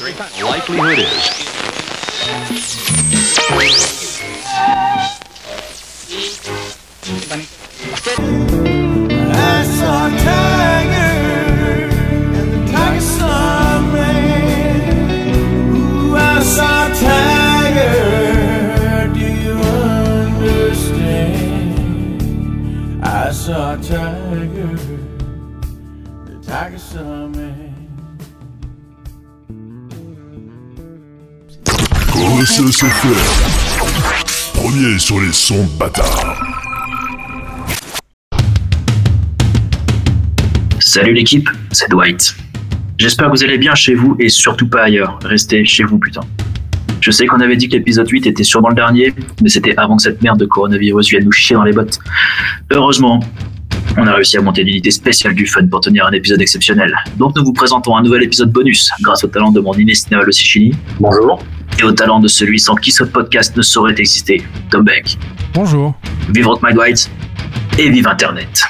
Likelihood is. Premier sur les sons bâtards. Salut l'équipe, c'est Dwight. J'espère que vous allez bien chez vous et surtout pas ailleurs. Restez chez vous, putain. Je sais qu'on avait dit que l'épisode 8 était sûrement le dernier, mais c'était avant que cette merde de coronavirus vienne nous chier dans les bottes. Heureusement, on a réussi à monter une unité spéciale du fun pour tenir un épisode exceptionnel. Donc nous vous présentons un nouvel épisode bonus, grâce au talent de mon inestimable Sichini. Bonjour. Et au talent de celui sans qui ce podcast ne saurait exister, Tom Beck. Bonjour. Vive Rock My Dwight et vive Internet.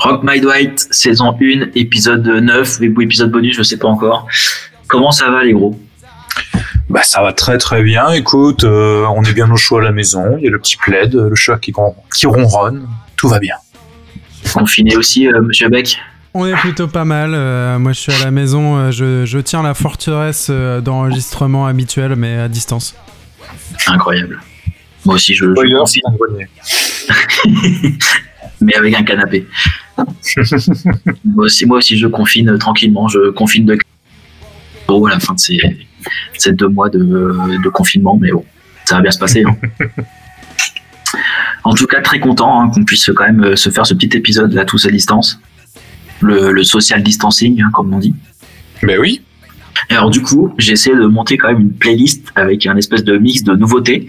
Rock My Dwight, saison 1, épisode 9, ou épisode bonus, je sais pas encore. Comment ça va les gros? Bah ça va très très bien. Écoute, euh, on est bien au chaud à la maison. Il y a le petit plaid, le chat qui, ron- qui ronronne. Tout va bien. Confiné aussi, euh, monsieur Beck? On est plutôt pas mal. euh, moi, je suis à la maison. je, je tiens la forteresse d'enregistrement habituelle, mais à distance. Incroyable. Moi aussi, je, je Mais avec un canapé. moi, aussi, moi aussi, je confine tranquillement. Je confine de gros à la fin de ces, ces deux mois de, de confinement, mais bon, ça va bien se passer. hein. En tout cas, très content hein, qu'on puisse quand même euh, se faire ce petit épisode là tous à distance. Le, le social distancing, hein, comme on dit. Mais oui. Alors du coup, j'ai essayé de monter quand même une playlist avec un espèce de mix de nouveautés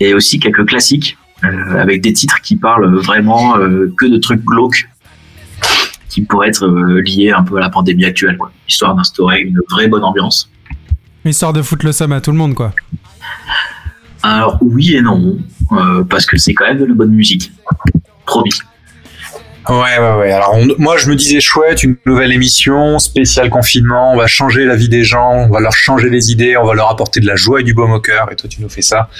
et aussi quelques classiques avec des titres qui parlent vraiment euh, que de trucs glauques qui pourraient être euh, liés un peu à la pandémie actuelle, quoi, histoire d'instaurer une vraie bonne ambiance. Histoire de foutre le somme à tout le monde, quoi. Alors oui et non, euh, parce que c'est quand même de la bonne musique. Promis. Ouais, ouais, ouais. Alors, on- moi, je me disais chouette, une nouvelle émission, spécial confinement. On va changer la vie des gens, on va leur changer les idées, on va leur apporter de la joie et du baume au cœur. Et toi, tu nous fais ça.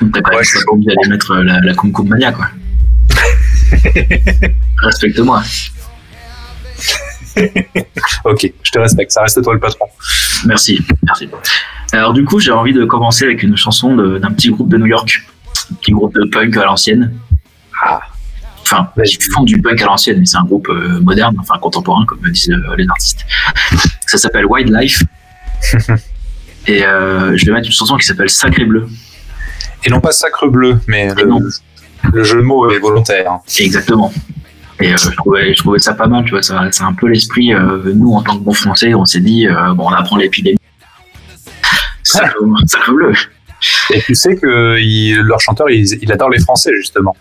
T'as quand Ouais, je- pas envie d'aller mettre euh, la, la Mania, quoi. Respecte-moi. Ok, je te respecte. Ça reste toi le patron. Merci, merci. Alors du coup, j'ai envie de commencer avec une chanson d'un petit groupe de New York, un petit groupe de punk à l'ancienne. Ah. Enfin, ils font du punk à l'ancienne, mais c'est un groupe euh, moderne, enfin contemporain, comme disent euh, les artistes. Ça s'appelle Wildlife. Et euh, je vais mettre une chanson qui s'appelle Sacré Bleu. Et non pas sacre bleu, mais le, le jeu de mots est volontaire. Exactement. Et je, trouvais, je trouvais ça pas mal, tu vois, c'est un peu l'esprit, nous en tant que bons français, on s'est dit, bon, on apprend l'épidémie. Sacré, sacré bleu. Et tu sais que il- leur chanteur, il, il adore les Français, justement.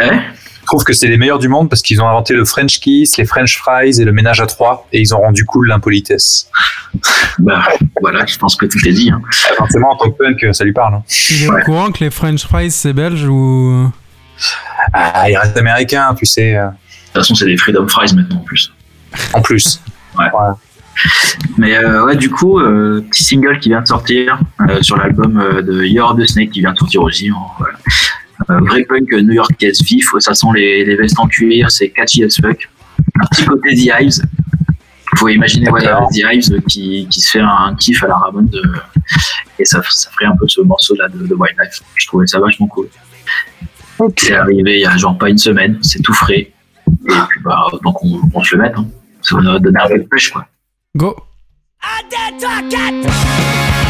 Hein trouve que c'est les meilleurs du monde parce qu'ils ont inventé le French kiss, les French fries et le ménage à trois, et ils ont rendu cool l'impolitesse. Bah voilà, je pense que tout est dit. hein. Ah, Forcément, en tant que punk, ça lui parle. hein. Il est Ouais. au courant que les French fries, c'est belge ou? Ah, il reste américain, tu sais. euh, De toute façon, c'est des Freedom Fries maintenant en plus. En plus. Mais euh, ouais, du coup, euh, petit single qui vient de sortir euh, sur l'album euh, de Year of the Snake qui vient de sortir aussi. hein, voilà. Euh, vrai punk new-yorkaise vif, ça sent les, les vestes en cuir, c'est catchy as fuck. Un petit côté The Hives. Faut imaginer ouais. The Hives qui, qui se fait un kiff à la Ramon de, et ça, ça ferait un peu ce morceau là de, de Wildlife. Je trouvais ça vachement cool. C'est arrivé il y a genre pas une semaine, c'est tout frais. Et puis bah, donc on, on se le met. Hein. Ça va donner un peu de pêche quoi. Go Took a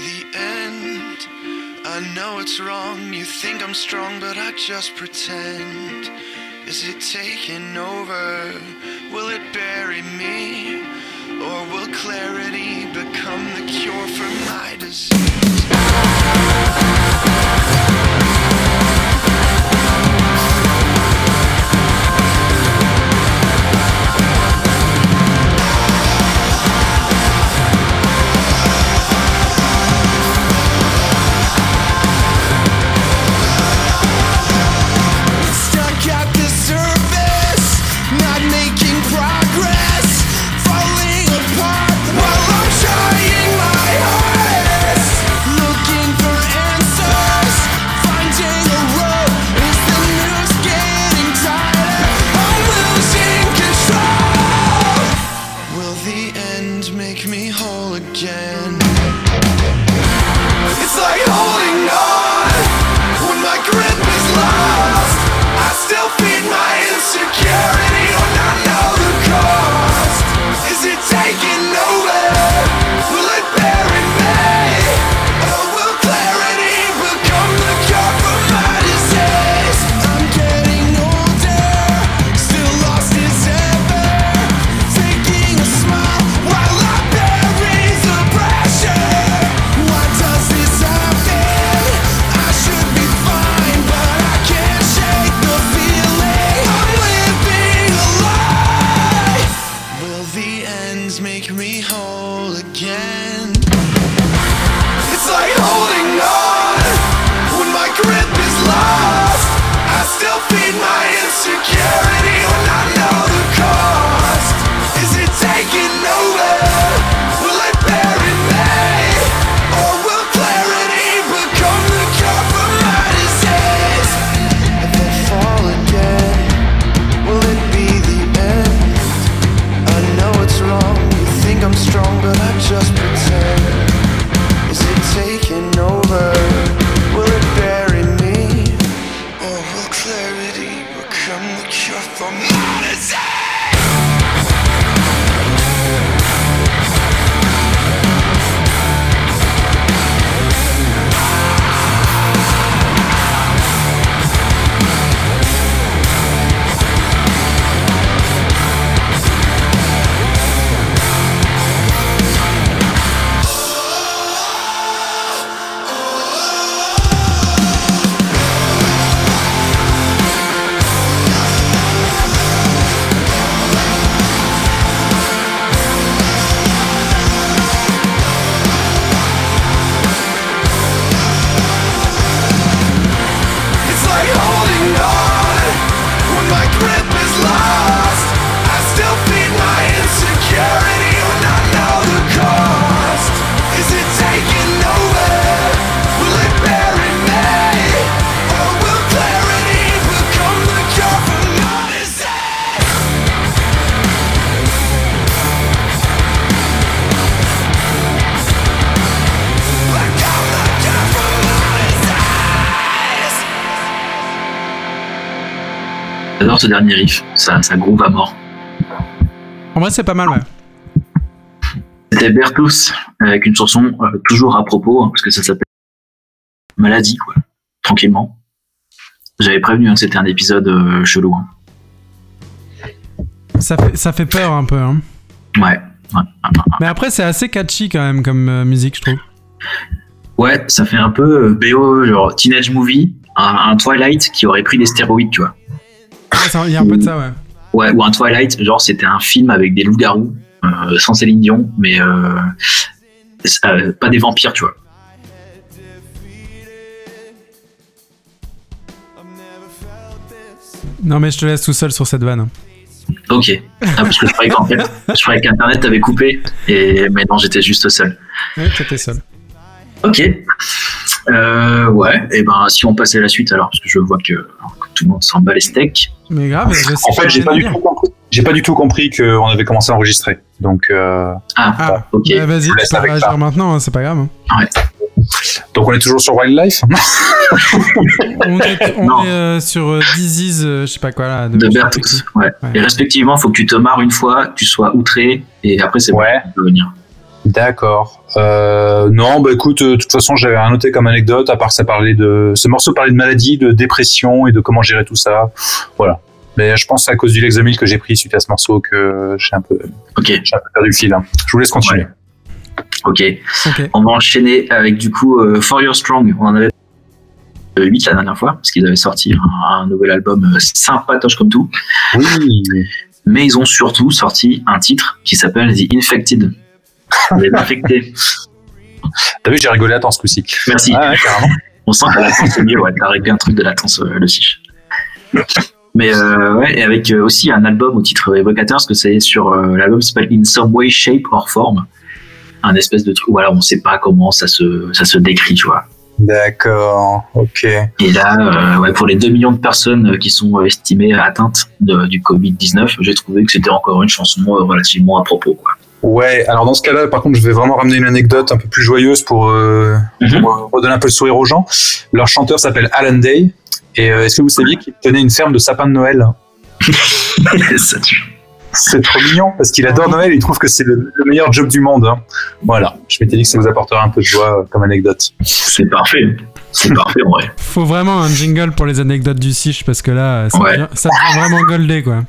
the end? I know it's wrong, you think I'm strong, but I just pretend. Is it taking over? Will it bury me? Or will clarity become the cure for my disease? Ce dernier riff, ça, ça groove à mort. En vrai, c'est pas mal, ouais. C'était Bertus avec une chanson euh, toujours à propos, hein, parce que ça s'appelle Maladie, quoi. Tranquillement. J'avais prévenu hein, que c'était un épisode euh, chelou. hein. Ça fait, ça fait peur un peu. Hein. Ouais. Mais après, c'est assez catchy quand même comme euh, musique, je trouve. Ouais, ça fait un peu BO, genre Teenage Movie, un, un Twilight qui aurait pris des stéroïdes, tu vois. Il y a un peu de ça, ouais. Ouais, ou un Twilight, genre c'était un film avec des loups-garous, euh, sans Céline Dion, mais euh, euh, pas des vampires, tu vois. Non, mais je te laisse tout seul sur cette vanne. Ok. Ah, parce que je croyais qu'en fait, je croyais qu'Internet avait coupé, et mais non, j'étais juste seul. Ouais, t'étais seul. Ok. Euh, ouais, et ben si on passait à la suite alors, parce que je vois que tout le monde s'en bat les steaks. Mais grave, je sais En fait, j'ai pas du tout compris. J'ai pas du tout compris qu'on avait commencé à enregistrer. Donc, euh, Ah, Ah, ok. bah, vas-y, tu peux réagir maintenant, hein, c'est pas grave. hein. Donc on est toujours sur Wildlife? On est, on est, euh, sur euh, Disease, euh, je sais pas quoi là. De. Ouais. Ouais. Et respectivement, faut que tu te marres une fois, que tu sois outré, et après c'est bon, Ouais. tu peux venir. D'accord. Euh, non, bah écoute, euh, de toute façon, j'avais rien noté comme anecdote, à part que ça parlait de. Ce morceau parlait de maladie, de dépression et de comment gérer tout ça. Voilà. Mais je pense que c'est à cause du Lexomil que j'ai pris suite à ce morceau que j'ai un peu, j'ai un peu perdu le fil. hein. Je vous laisse continuer. ok. Ok. On va enchaîner avec du coup euh, For Your Strong. On en avait 8 la dernière fois, parce qu'ils avaient sorti un, un nouvel album euh, sympatoche comme tout. Oui. Mais ils ont surtout sorti un titre qui s'appelle The Infected. Les infectés. T'as vu, j'ai rigolé à temps ce coup-ci. Merci. Ah ouais, carrément. On sent que la latence c'est mieux, ouais. T'as réglé un truc de latence, euh, le sich. Mais euh, ouais, et avec euh, aussi un album au titre évocateur, parce que c'est sur euh, l'album s'appelle In Some Way, Shape or Form. Un espèce de truc, voilà, on sait pas comment ça se, ça se décrit, tu vois. D'accord. Ok. Et là, euh, ouais, pour les 2 millions de personnes qui sont estimées atteintes de- du Covid-19, j'ai trouvé que c'était encore une chanson relativement à propos. Quoi. Ouais, alors dans ce cas-là, par contre, je vais vraiment ramener une anecdote un peu plus joyeuse pour, euh, Mhm. pour, euh, redonner un peu le sourire aux gens. Leur chanteur s'appelle Alan Day. Et euh, est-ce que vous saviez qu'il tenait une ferme de sapins de Noël? Ça tue. C'est trop mignon parce qu'il adore Noël et il trouve que c'est le, le meilleur job du monde. hein. Voilà, je m'étais dit que ça vous apporterait un peu de joie comme anecdote. C'est parfait. C'est parfait en vrai. Faut vraiment un jingle pour les anecdotes du Sich parce que là, ça, Ouais. devient, ça devient vraiment goldé quoi.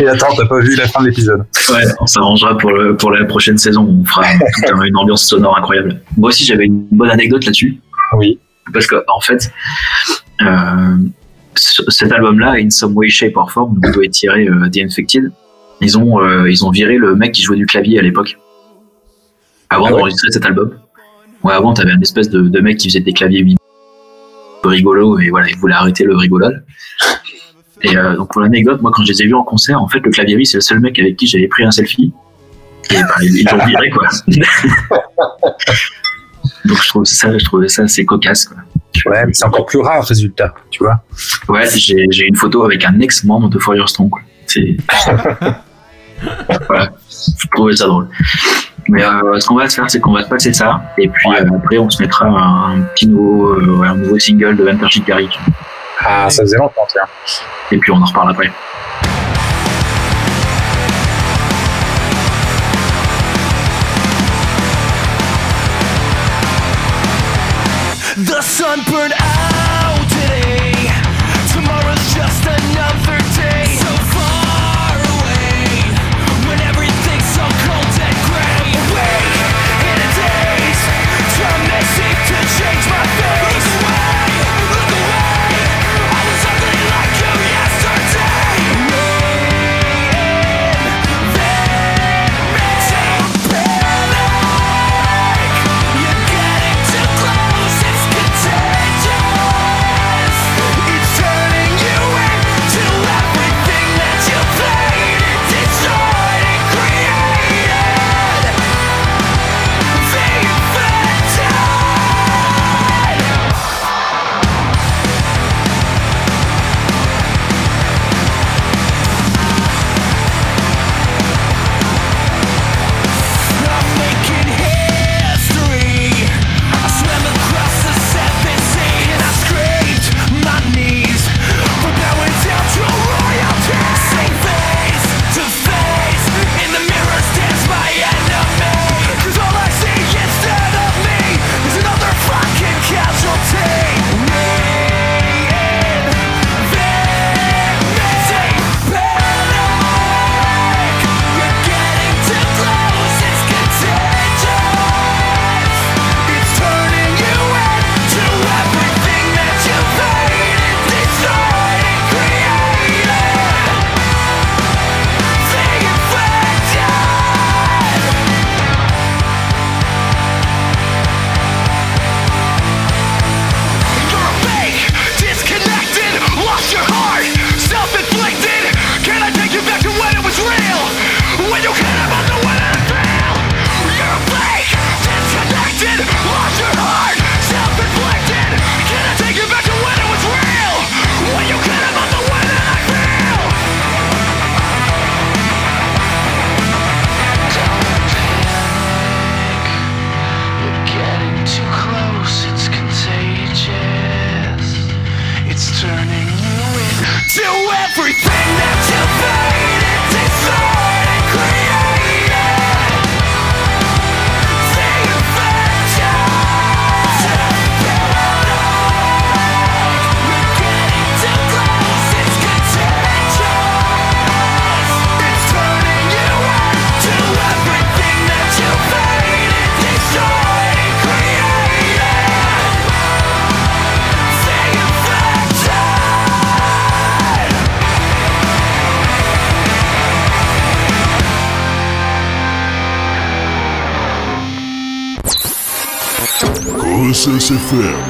Et attends, t'as pas vu la fin de l'épisode Ouais, on s'arrangera pour, le, pour la prochaine saison. On fera un- une ambiance sonore incroyable. Moi aussi, j'avais une bonne anecdote là-dessus. Oui. Parce que, en fait, euh, ce- cet album-là, In Some Way, Shape or Form, d'où doit être tiré euh, The Infected, ils ont, euh, ils ont viré le mec qui jouait du clavier à l'époque. Avant Ah ouais d'enregistrer cet album. Ouais, avant, t'avais un espèce de, de mec qui faisait des claviers rigolo et voilà, il voulait arrêter le rigolade. Et euh, donc pour l'anecdote, moi quand je les ai vus en concert, en fait le claviériste c'est le seul mec avec qui j'avais pris un selfie. Et bah, ils l'ont viré quoi. donc je trouve ça, je trouvais ça assez cocasse quoi. Ouais, mais c'est encore plus rare, résultat, tu vois. Ouais, j'ai j'ai une photo avec un ex-membre de Strong. Quoi. C'est. voilà, je trouvais ça drôle. Mais euh, ce qu'on va se faire, c'est qu'on va se passer ça, et puis euh, après, on se mettra un, petit nouveau, un nouveau single de Enter Shikari, Ah, ça faisait longtemps, tiens. et puis on en reparle après. The sun burned out FM.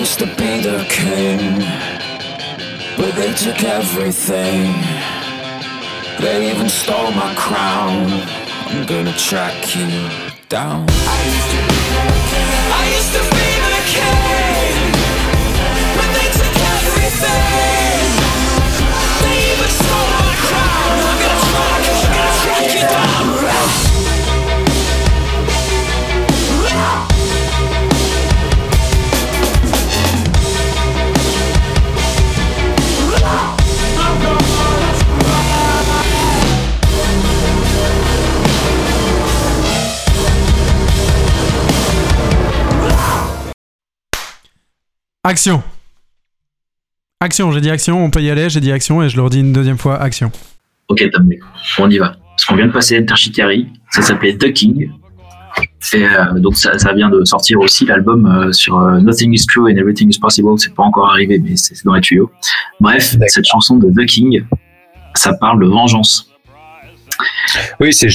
Used to be the king, but they took everything. They even stole my crown. I'm gonna track you down. I used to be the king. I used to be the king, but they took everything. They even stole my crown. I'm gonna track, I'm gonna track you down. Action. Action, j'ai dit action, on peut y aller, j'ai dit action et je le redis une deuxième fois, action. Ok, Tom, on y va. Parce qu'on vient de passer Intershikari, ça s'appelait The King. Et euh, donc ça, ça vient de sortir aussi l'album euh, sur euh, Nothing is True and Everything is Possible. C'est pas encore arrivé, mais c'est dans les tuyaux. Bref, cette chanson de The King, ça parle de vengeance. Oui, c'est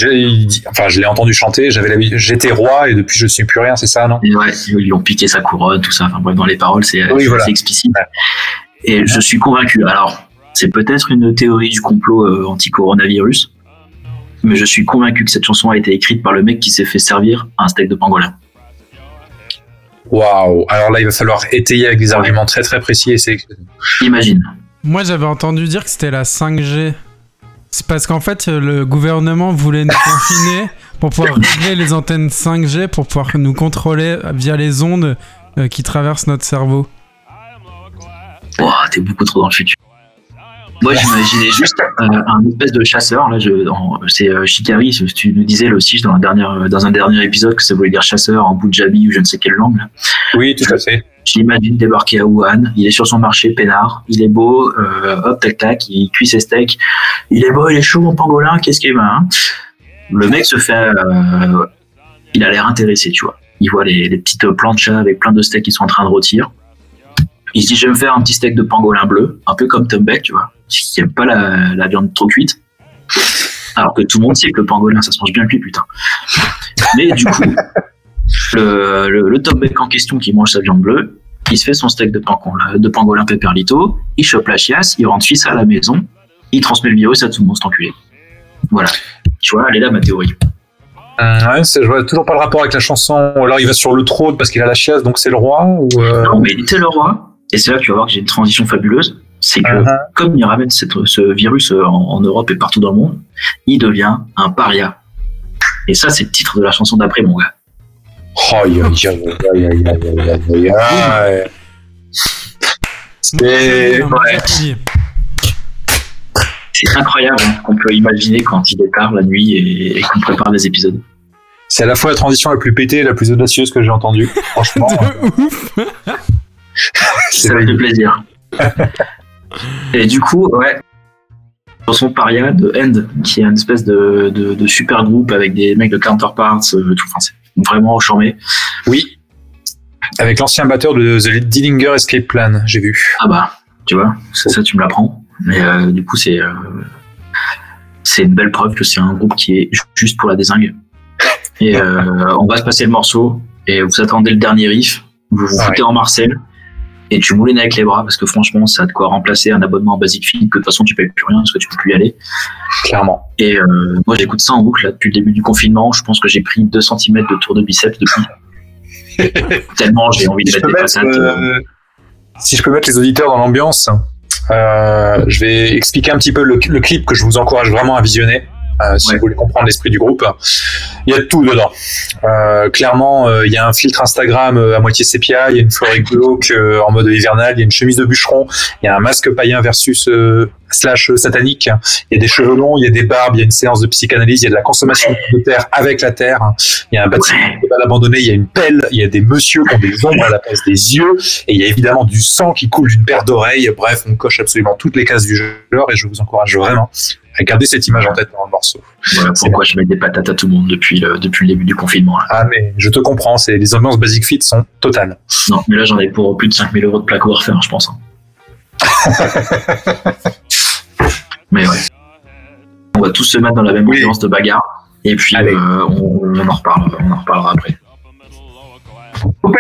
enfin je l'ai entendu chanter. J'avais j'étais roi et depuis je suis plus rien, c'est ça, non? Et ouais, ils lui ont piqué sa couronne, tout ça. Enfin bref, dans les paroles, c'est Oui, voilà. explicite. Ouais. Et je suis convaincu. Alors, c'est peut-être une théorie du complot euh, anti-coronavirus, mais je suis convaincu que cette chanson a été écrite par le mec qui s'est fait servir un steak de pangolin. Waouh Alors là, il va falloir étayer avec des arguments très très précis et c'est Imagine. Moi, j'avais entendu dire que c'était la 5G. C'est parce qu'en fait, le gouvernement voulait nous confiner pour pouvoir régler les antennes 5G pour pouvoir nous contrôler via les ondes euh, qui traversent notre cerveau. Ouah, t'es beaucoup trop dans le futur. Moi, j'imaginais juste euh, un espèce de chasseur. Là, c'est euh, Shikari. Tu nous disais là aussi dans, la dernière, dans un dernier épisode que ça voulait dire chasseur en Punjabi ou je ne sais quelle langue. là. Oui, tout à fait. Je l'imagine débarquer à Wuhan. Il est sur son marché, peinard. Il est beau. euh, hop, tac, tac. Il cuit ses steaks. Il est beau, il est chaud, mon pangolin. Qu'est-ce qu'il est hein? Le mec se fait. euh, il a l'air intéressé, tu vois. Il voit les, les petites planchas avec plein de steaks qui sont en train de rôtir. Il se dit, je vais me faire un petit steak de pangolin bleu, un peu comme Tom Beck, tu vois, qui aime pas la viande trop cuite. Alors que tout le monde sait que le pangolin, ça se mange bien cuit, putain. Mais du coup, le, le, le Tom Beck en question qui mange sa viande bleue, il se fait son steak de pangolin, de pangolin pepperlito, il chope la chiasse, il rentre fils à la maison, il transmet le virus à tout le monde, cet enculé. Voilà. Tu vois, elle est là ma théorie. Hum, ouais, c'est- je vois toujours pas le rapport avec la chanson. Alors il va sur le trône parce qu'il a la chiasse, donc c'est le roi. Ou euh, Non, mais il était le roi, et c'est là que tu vas voir que j'ai une transition fabuleuse, c'est que uh-huh. comme il ramène cette- ce virus euh, en, en Europe et partout dans le monde, il devient un paria. Et ça, c'est le titre de la chanson d'après, mon gars. C'est incroyable qu'on peut imaginer quand il départ la nuit et, qu'on prépare les épisodes. C'est à la fois la transition la plus pétée et la plus audacieuse que j'ai entendue. Franchement. Ça fait du plaisir. et du coup, ouais, chanson Paria de End, qui est une espèce de, de, super groupe avec des mecs de Counterparts, euh, tout français vraiment charmé. Oui. Avec l'ancien batteur de The Dillinger Escape Plan, j'ai vu. Ah bah, tu vois, c'est ça, tu me l'apprends. Mais euh, du coup, c'est euh, c'est une belle preuve que c'est un groupe qui est ju- juste pour la désingue. Et euh, on va se passer le morceau et vous attendez le dernier riff, vous vous Ouais. foutez en Marcel et tu moulines avec les bras parce que franchement, ça a de quoi remplacer un abonnement Basic Fit que de toute façon tu payes plus rien parce que tu peux plus y aller. Clairement. Et euh, moi, j'écoute ça en boucle là, depuis le début du confinement. Je pense que j'ai pris 2 cm de tour de biceps depuis. Tellement j'ai envie de Si mettre des mettre, patates. euh, euh, si je peux mettre les auditeurs dans l'ambiance, euh, je vais expliquer un petit peu le, le clip que je vous encourage vraiment à visionner. Euh, si Ouais. vous voulez comprendre l'esprit du groupe, il y a tout dedans. Euh, clairement, euh, il y a un filtre Instagram euh, à moitié sépia, il y a une forêt glauque euh, en mode hivernal, il y a une chemise de bûcheron, il y a un masque païen versus euh, slash euh, satanique, il y a des cheveux longs, il y a des barbes, il y a une séance de psychanalyse, il y a de la consommation de terre avec la terre, il y a un bâtiment Ouais. abandonné, il y a une pelle, il y a des messieurs qui ont des ombres à la place des yeux, et il y a évidemment du sang qui coule d'une paire d'oreilles. Bref, on coche absolument toutes les cases du genre et je vous encourage vraiment à garder cette image en tête dans le morceau. Voilà pourquoi je mets des patates à tout le monde depuis le, depuis le début du confinement. là. Ah, mais je te comprends, c'est les ambiances Basic Fit sont totales. Non, mais là j'en ai pour plus de 5000 euros de plaque à refaire, je pense. hein. mais ouais. On va tous se mettre dans la même Oui. ambiance de bagarre. Et puis euh, on, on en reparle, on en reparlera après. Coupé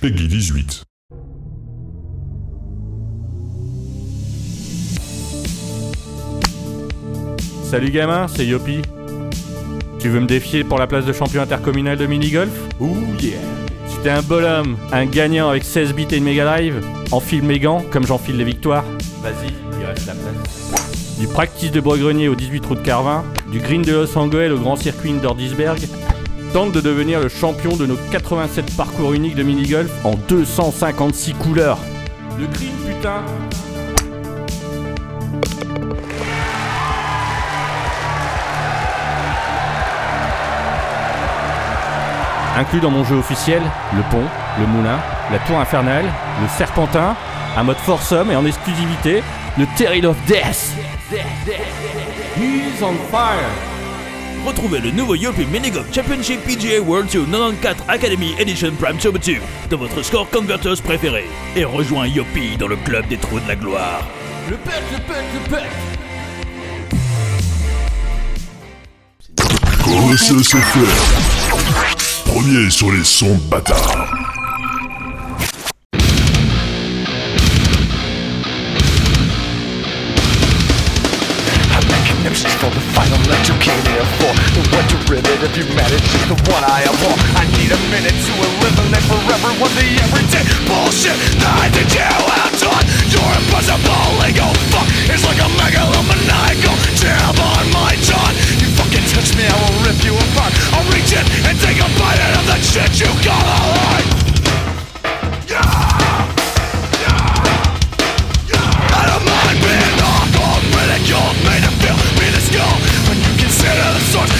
Peggy 18. Salut gamin, c'est Yopi. Tu veux me défier pour la place de champion intercommunal de mini-golf? Ouh yeah Si t'es un bonhomme, un gagnant avec 16 bits et une Mega Drive, enfile mes gants comme j'enfile les victoires. Vas-y, il reste la place. Du practice de Bois-Grenier au 18 route Carvin, du green de Los Angeles au grand circuit d'Ordisberg, tente de devenir le champion de nos 87 parcours uniques de mini-golf en 256 couleurs. Le green putain Inclus dans mon jeu officiel, le pont, le moulin, la tour infernale, le serpentin, un mode foursome et en exclusivité, le Terril of Death. He's on fire. Retrouvez le nouveau Yopi Minigolf Championship PGA World Tour 94 Academy Edition Prime Turbo 2 dans votre score converters préféré et rejoins Yopi dans le club des trous de la gloire. Le pet, le pet, le. Premier sur les sons bâtards. Derivative of humanity is the one I abhor I need a minute to eliminate forever What the everyday bullshit that you have done. Your impossible ego fuck. Is like a megalomaniacal jam on my tongue You fucking touch me, I will rip you apart. I'll reach in and take a bite out of that shit you call a life ridiculed, made to feel minuscule When you consider the source,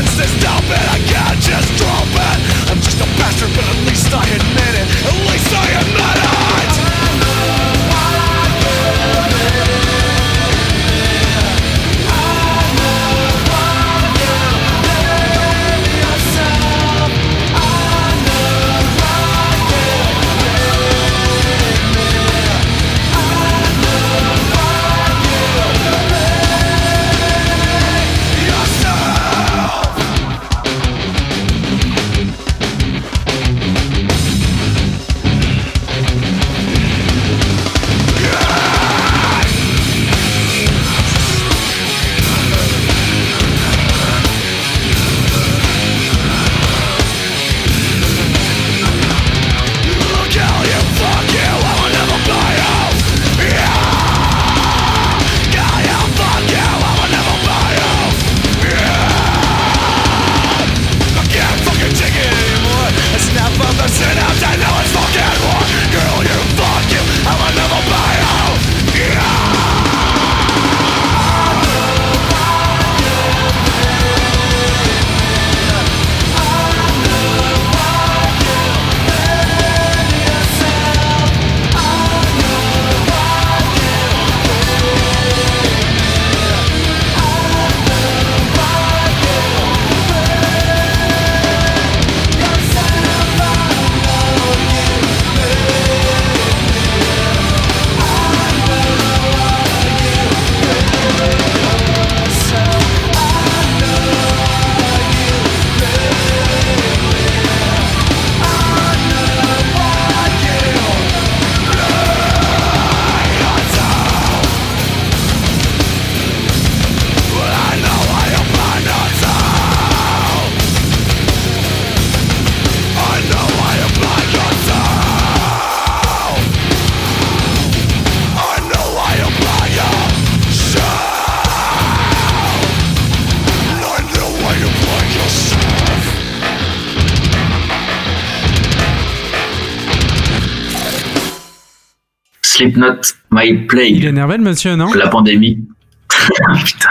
sentence is dumb it. I can't just drop it I'm just a bastard but at least I admit it At least I admit it Slipknot, My Il est Plague, énervé le monsieur, non la pandémie. Putain.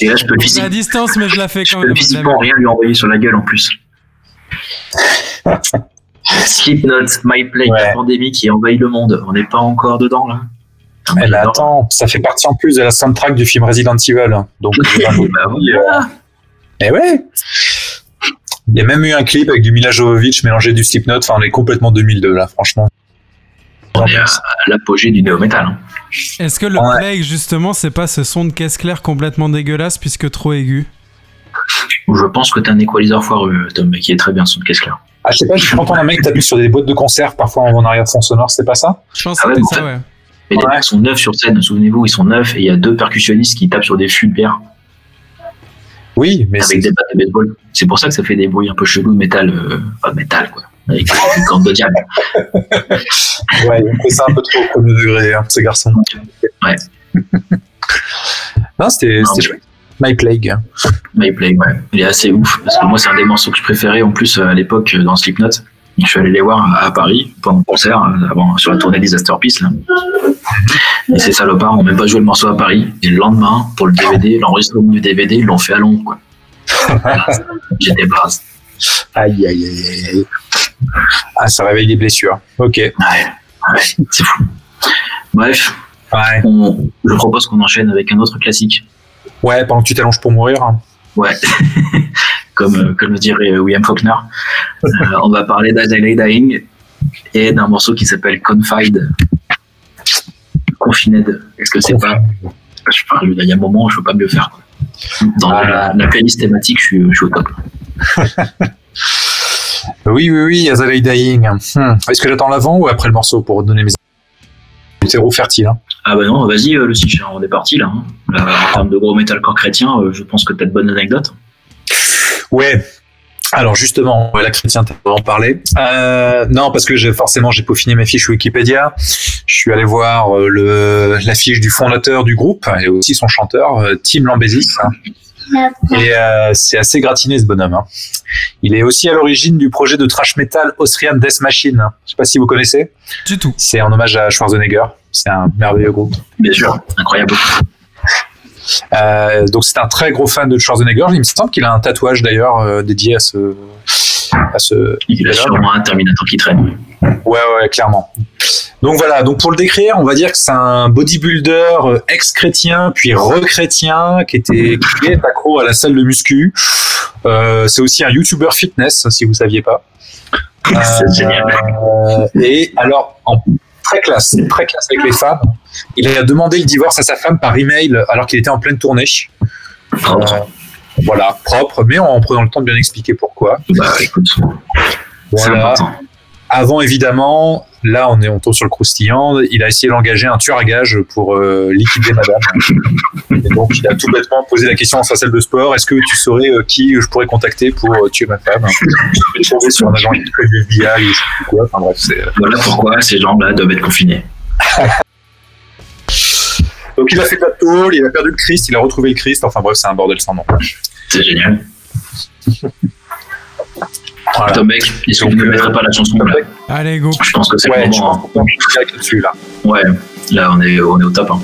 Et là, je peux, On est physique- à distance, mais je la fais je quand peux même. physiquement rien lui envoyer sur la gueule en plus. Slipknot, My Plague, la pandémie qui envahit le monde. On n'est pas encore dedans là. Mais j'adore. attends, ça fait partie en plus de la soundtrack du film Resident Evil. hein. Donc, Bah voilà. Eh ouais Il y a même eu un clip avec du Mila Jovovich mélangé du Slipknot. Enfin, on est complètement 2002 là, franchement. On est à, à l'apogée du néo-metal. hein. Est-ce que le Ouais. Plague, justement, c'est pas ce son de caisse claire complètement dégueulasse puisque trop aigu? Je pense que t'as un équaliseur foireux, Tom, mais qui est très bien son caisse claire. Ah, je sais pas, j'ai cru entendre un mec taper sur des boîtes de conserve parfois en arrière-fond sonore, c'était pas ça? Je pense Ah que ouais, c'était ça, ouais. Mais les Ouais. mecs sont neufs sur scène, souvenez-vous, ils sont neufs et il y a deux percussionnistes qui tapent sur des fûts de bière Oui, mais avec c'est- des battes de baseball. C'est pour ça que ça fait des bruits un peu chelous de métal, euh, pas métal quoi, avec des cordes de diable. ouais, on fait ça un peu trop au premier degré, hein, ces garçons. Ouais. non, c'était chouette. My Plague. My Play, ouais, il est assez ouf parce que moi c'est un des morceaux que je préférais en plus euh, à l'époque euh, dans Slipknot. Je suis allé les voir à Paris pendant le concert, euh, avant, sur la tournée Disaster Peace. Là. Et ces salopards ont même pas joué le morceau à Paris. Et le lendemain, pour le DVD, l'enregistrement du DVD, ils l'ont fait à Londres. J'étais blase. Aïe, aïe, aïe, aïe, aïe. Ah, ça réveille des blessures. Ok. Ouais, ouais, c'est fou. Bref, Ouais. on- je propose qu'on enchaîne avec un autre classique. Ouais, pendant que tu t'allonges pour mourir. hein. Ouais, comme, euh, comme le dirait euh, William Faulkner. Euh, on va parler d'As I Lay Dying et d'un morceau qui s'appelle Confide. Confined. Est-ce que c'est pas. Je parle, il y a un moment, je peux pas mieux faire. quoi. Dans Ah. la, la playlist thématique, je suis, je suis au top. Oui, oui, oui, As I Dying. Hmm. Est-ce que j'attends l'avant ou après le morceau pour donner mes terreau fertile hein Ah bah non, vas-y, euh, le Lucie, on est parti là. hein. Euh, en termes de gros metalcore chrétien, euh, je pense que t'as de bonnes anecdotes. Ouais. Alors justement, ouais, la chrétienne, t'as en parler. Euh, non, parce que j'ai forcément j'ai peaufiné mes fiches Wikipédia. Je suis allé voir euh, le la fiche du fondateur du groupe et aussi son chanteur euh, Tim Lambesis. hein. Et euh, c'est assez gratiné ce bonhomme. hein. Il est aussi à l'origine du projet de thrash metal Austrian Death Machine. hein. Je sais pas si vous connaissez. Du tout. C'est en hommage à Schwarzenegger. C'est un merveilleux groupe. Bien sûr, incroyable. Euh, donc c'est un très gros fan de Schwarzenegger. Il me semble qu'il a un tatouage d'ailleurs euh, dédié à ce à ce Il a sûrement un Terminator qui traîne. Ouais, ouais, clairement. Donc voilà, donc pour le décrire, on va dire que c'est un bodybuilder euh, ex-chrétien, puis re-chrétien, qui était qui est accro à la salle de muscu. Euh, c'est aussi un YouTuber fitness, si vous saviez pas. C'est génial. Et alors, en très classe, très classe avec les femmes, il a demandé le divorce à sa femme par email alors qu'il était en pleine tournée. Propre. Euh, voilà, propre, mais en prenant le temps de bien expliquer pourquoi. Bah écoute, c'est important. Avant, évidemment, là, on est on tombe sur le croustillant. Il a essayé d'engager un tueur à gage pour euh, liquider madame. Et donc, il a tout bêtement posé la question dans sa salle de sport est-ce que tu saurais euh, qui je pourrais contacter pour euh, tuer ma femme? Je vais tomber sur un agent du FBI ou je sais plus quoi. Enfin, bref, c'est. Voilà pourquoi ces gens-là doivent être confinés. Donc, il a fait de la tôle, il a perdu le Christ, il a retrouvé le Christ. Enfin, bref, c'est un bordel sans nom. C'est génial. Voilà. Tom Beck, est-ce que ne mettrais pas la chanson là Allez, go. Je pense que c'est Ouais, le moment. là-dessus, là. hein. Ouais, là on est, on est au top. hein.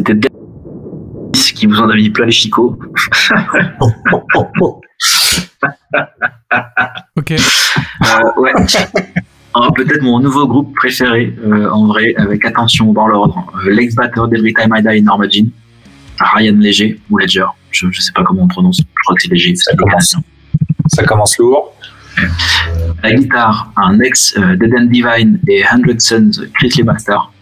C'était qui vous en a mis plein les chicots. Ok. Euh, ouais. Alors, Peut-être mon nouveau groupe préféré, euh, en vrai, avec attention dans l'ordre. Euh, L'ex-batteur d'Every Time I Die, Norma Jean. Ryan Léger, ou Ledger. Je, je sais pas comment on prononce. Je crois que c'est Léger. Ça commence. Ça commence lourd. La guitare, un ex euh, Dead and Divine et Hundred Sons, Chris Lebastar.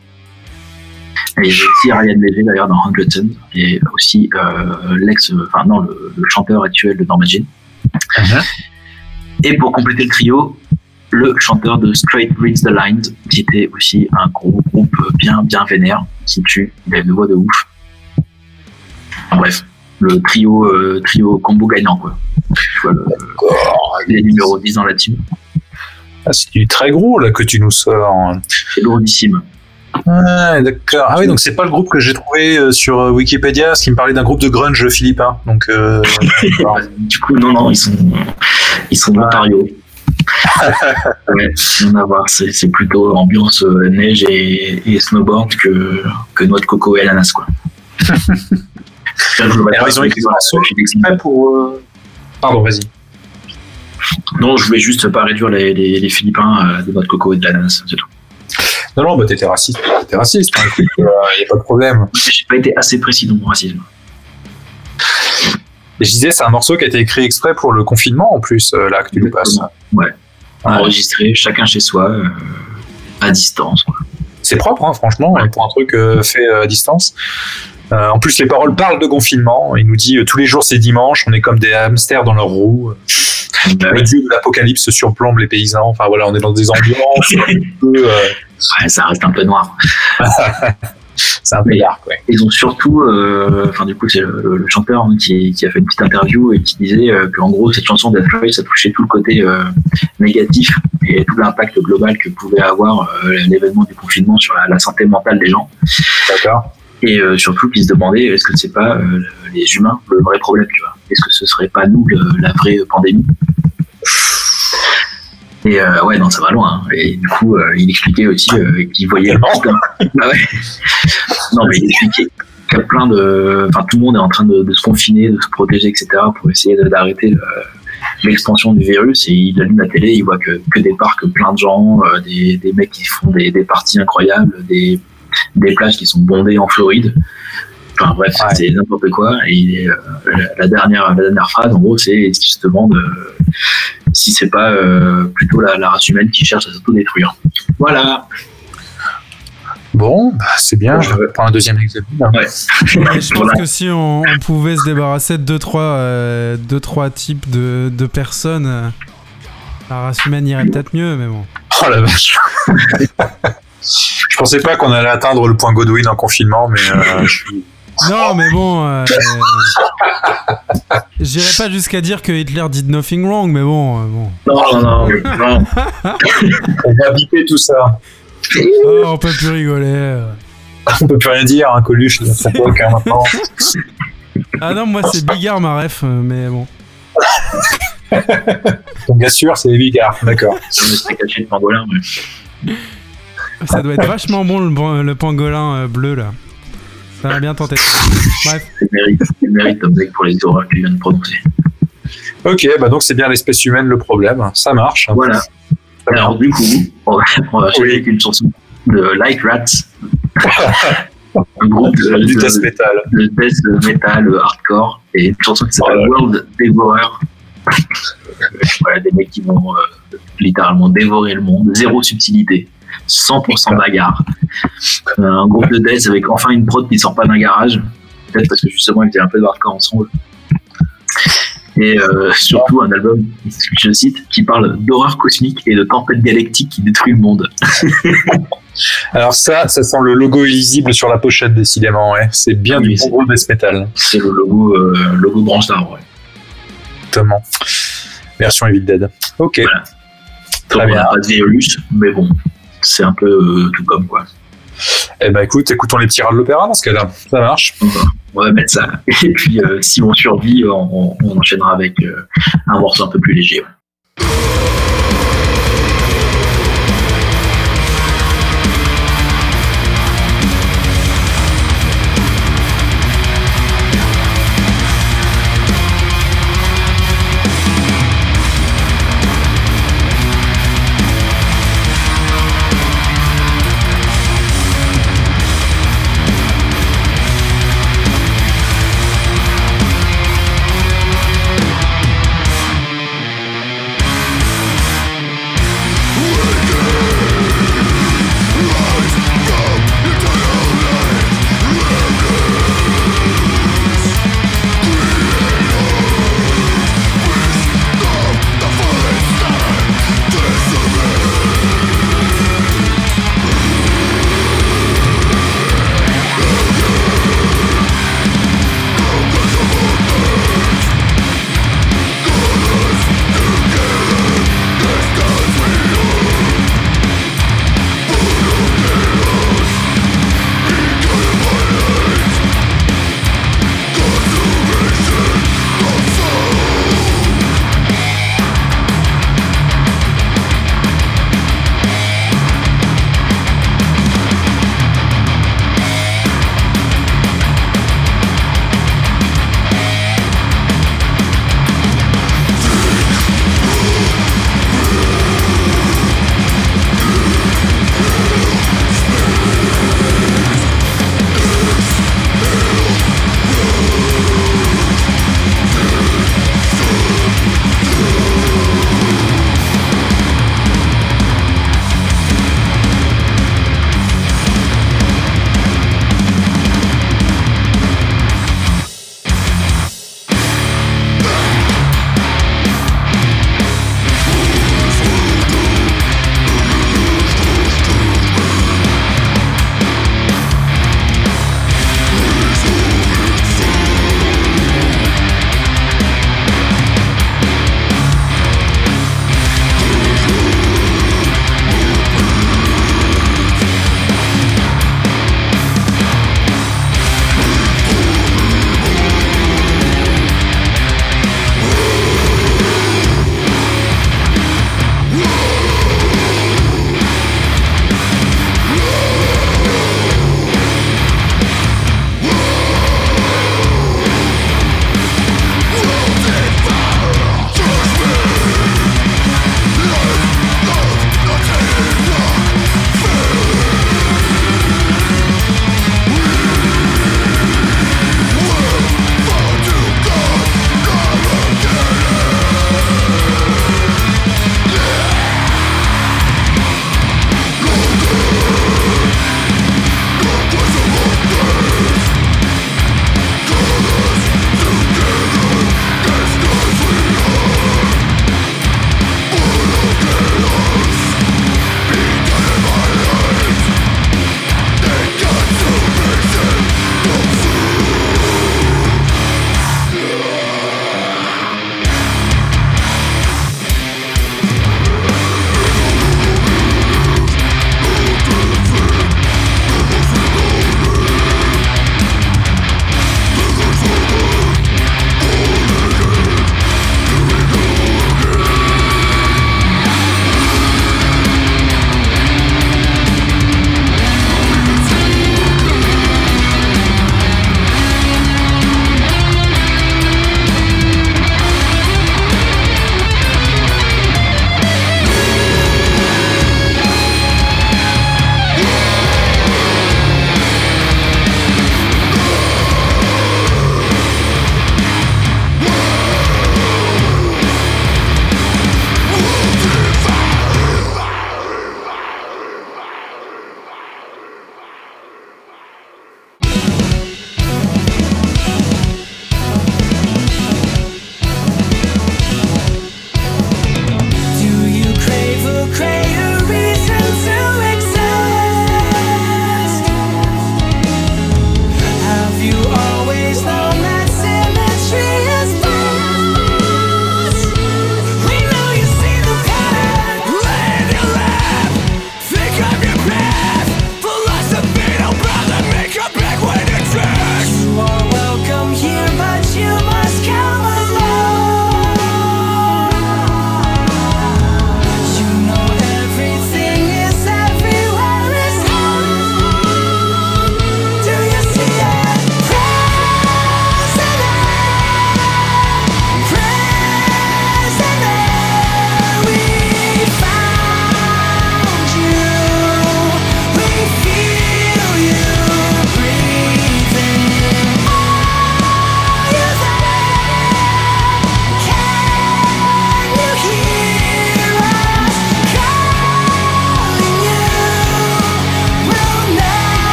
Et il y a aussi Ryan Léger d'ailleurs dans Sons. Et aussi euh, l'ex, enfin non, le, le chanteur actuel de Norma Jean. Et pour compléter le trio, le chanteur de Straight Reads the Lines, qui était aussi un gros groupe bien, bien vénère, qui tue, il a une voix de ouf. Enfin, bref, le trio, euh, trio combo gagnant, quoi. Tu vois, le, les numéros 10 dans la team, Ah, c'est du très gros là que tu nous sors. c'est lourdissime. Ah, d'accord. Ah oui, donc c'est pas le groupe que j'ai trouvé euh, sur euh, Wikipédia, ce qui me parlait d'un groupe de grunge philippin. Donc, euh, du coup, non, non, ils sont, ils sont d'Ontario. ouais, rien à voir. C'est, c'est plutôt ambiance euh, neige et, et snowboard que, que noix de coco et ananas, quoi. Alors, ils ont écrit exprès pour. euh, Pardon, vas-y. Non, je voulais juste pas réduire les, les, les Philippins à de noix de coco et de l'ananas, c'est tout. Non, non, bah t'étais raciste. T'étais raciste. hein, écoute, euh, a pas de problème. J'ai pas été assez précis dans mon racisme. Et je disais, c'est un morceau qui a été écrit exprès pour le confinement en plus, euh, là que tu nous passes. Ouais. Enregistré, chacun chez soi, euh, à distance. C'est propre, hein, franchement, pour un truc fait à distance. Euh, en plus, les paroles parlent de confinement. Il nous dit euh, tous les jours c'est dimanche, on est comme des hamsters dans leur roue. Bah Le dieu de l'apocalypse surplombe les paysans. Enfin voilà, on est dans des ambiances un peu. euh, Ouais, ça reste un peu noir. c'est un peu dark, ouais. Ils ont surtout, euh, enfin du coup c'est le, chanteur hein, qui, qui a fait une petite interview et qui disait euh, qu'en gros cette chanson Death Ray ça touchait tout le côté euh, négatif et tout l'impact global que pouvait avoir euh, l'événement du confinement sur la, la santé mentale des gens D'accord. Et euh, surtout qu'ils se demandaient est-ce que c'est pas euh, les humains le vrai problème tu vois? Est-ce que ce serait pas nous le- la vraie pandémie? Et euh, ouais non ça va loin hein. et du coup il expliquait aussi qu'il voyait. Ah ouais. non mais il expliquait qu'il y a plein de enfin tout le monde est en train de, de se confiner de se protéger etc pour essayer d'arrêter le- l'expansion du virus et il allume la télé il voit que, que des parcs plein de gens euh, des, des mecs qui font des, des parties incroyables des, des plages qui sont bondées en Floride. Enfin bref Ouais. c'est n'importe quoi. Et euh, la, dernière la dernière phrase en gros c'est qu'il se demande euh, si c'est pas euh, plutôt la, la race humaine qui cherche à s'autodétruire. Voilà. Bon, bah, c'est bien. Je vais prendre un deuxième ouais. Et je pense que si on, on pouvait se débarrasser de deux trois, euh, deux, trois types de, de personnes, la race humaine irait peut-être mieux, mais bon. Oh la vache. je pensais pas qu'on allait atteindre le point Godwin en confinement, mais euh, Non, mais bon. euh, J'irais pas jusqu'à dire que Hitler did nothing wrong, mais bon. euh, bon. non non non, on va biper tout ça. Oh, on peut plus rigoler. euh. On peut plus rien dire, hein, Coluche, de cette époque, hein, maintenant. Ah non, moi c'est Bigard ma ref, euh, mais bon. Donc, bien sûr, c'est les bigards, d'accord. je me caché le pangolin mais Ça doit être vachement bon le, pan- le pangolin euh, bleu là. Ça m'a bien tenté. Bref. c'est le mérite mérite Beck pour les horreurs qu'il vient de prononcer Ok, bah donc c'est bien l'espèce humaine le problème, ça marche. voilà Très bien. alors du coup on va, on va Oui. avec une chanson de Light Rats un groupe de, Du de- death metal. de death metal hardcore et une chanson qui s'appelle. World Devourer. voilà, des mecs qui vont euh, littéralement dévorer le monde, zéro subtilité, 100% bagarre. Euh, un groupe de death avec enfin une prod qui sort pas d'un garage, peut-être parce que justement ils étaient un peu de hardcore ensemble. Et euh, surtout un album, je cite, qui parle d'horreur cosmique et de tempête galactique qui détruit le monde. Alors ça, ça sent le logo illisible sur la pochette, décidément, ouais. C'est bien Ah du bon gros death metal, C'est le logo, euh, logo branche d'arbre. ouais. exactement. Version Evil Dead. Ok. Très bien. pas de virus, mais bon, c'est un peu euh, tout comme quoi. Eh ben écoute, écoutons les petits rats de l'opéra dans ce cas-là. Ça marche. On va mettre ça. Et puis, euh, si on survit, on, on enchaînera avec euh, un morceau un peu plus léger. ouais.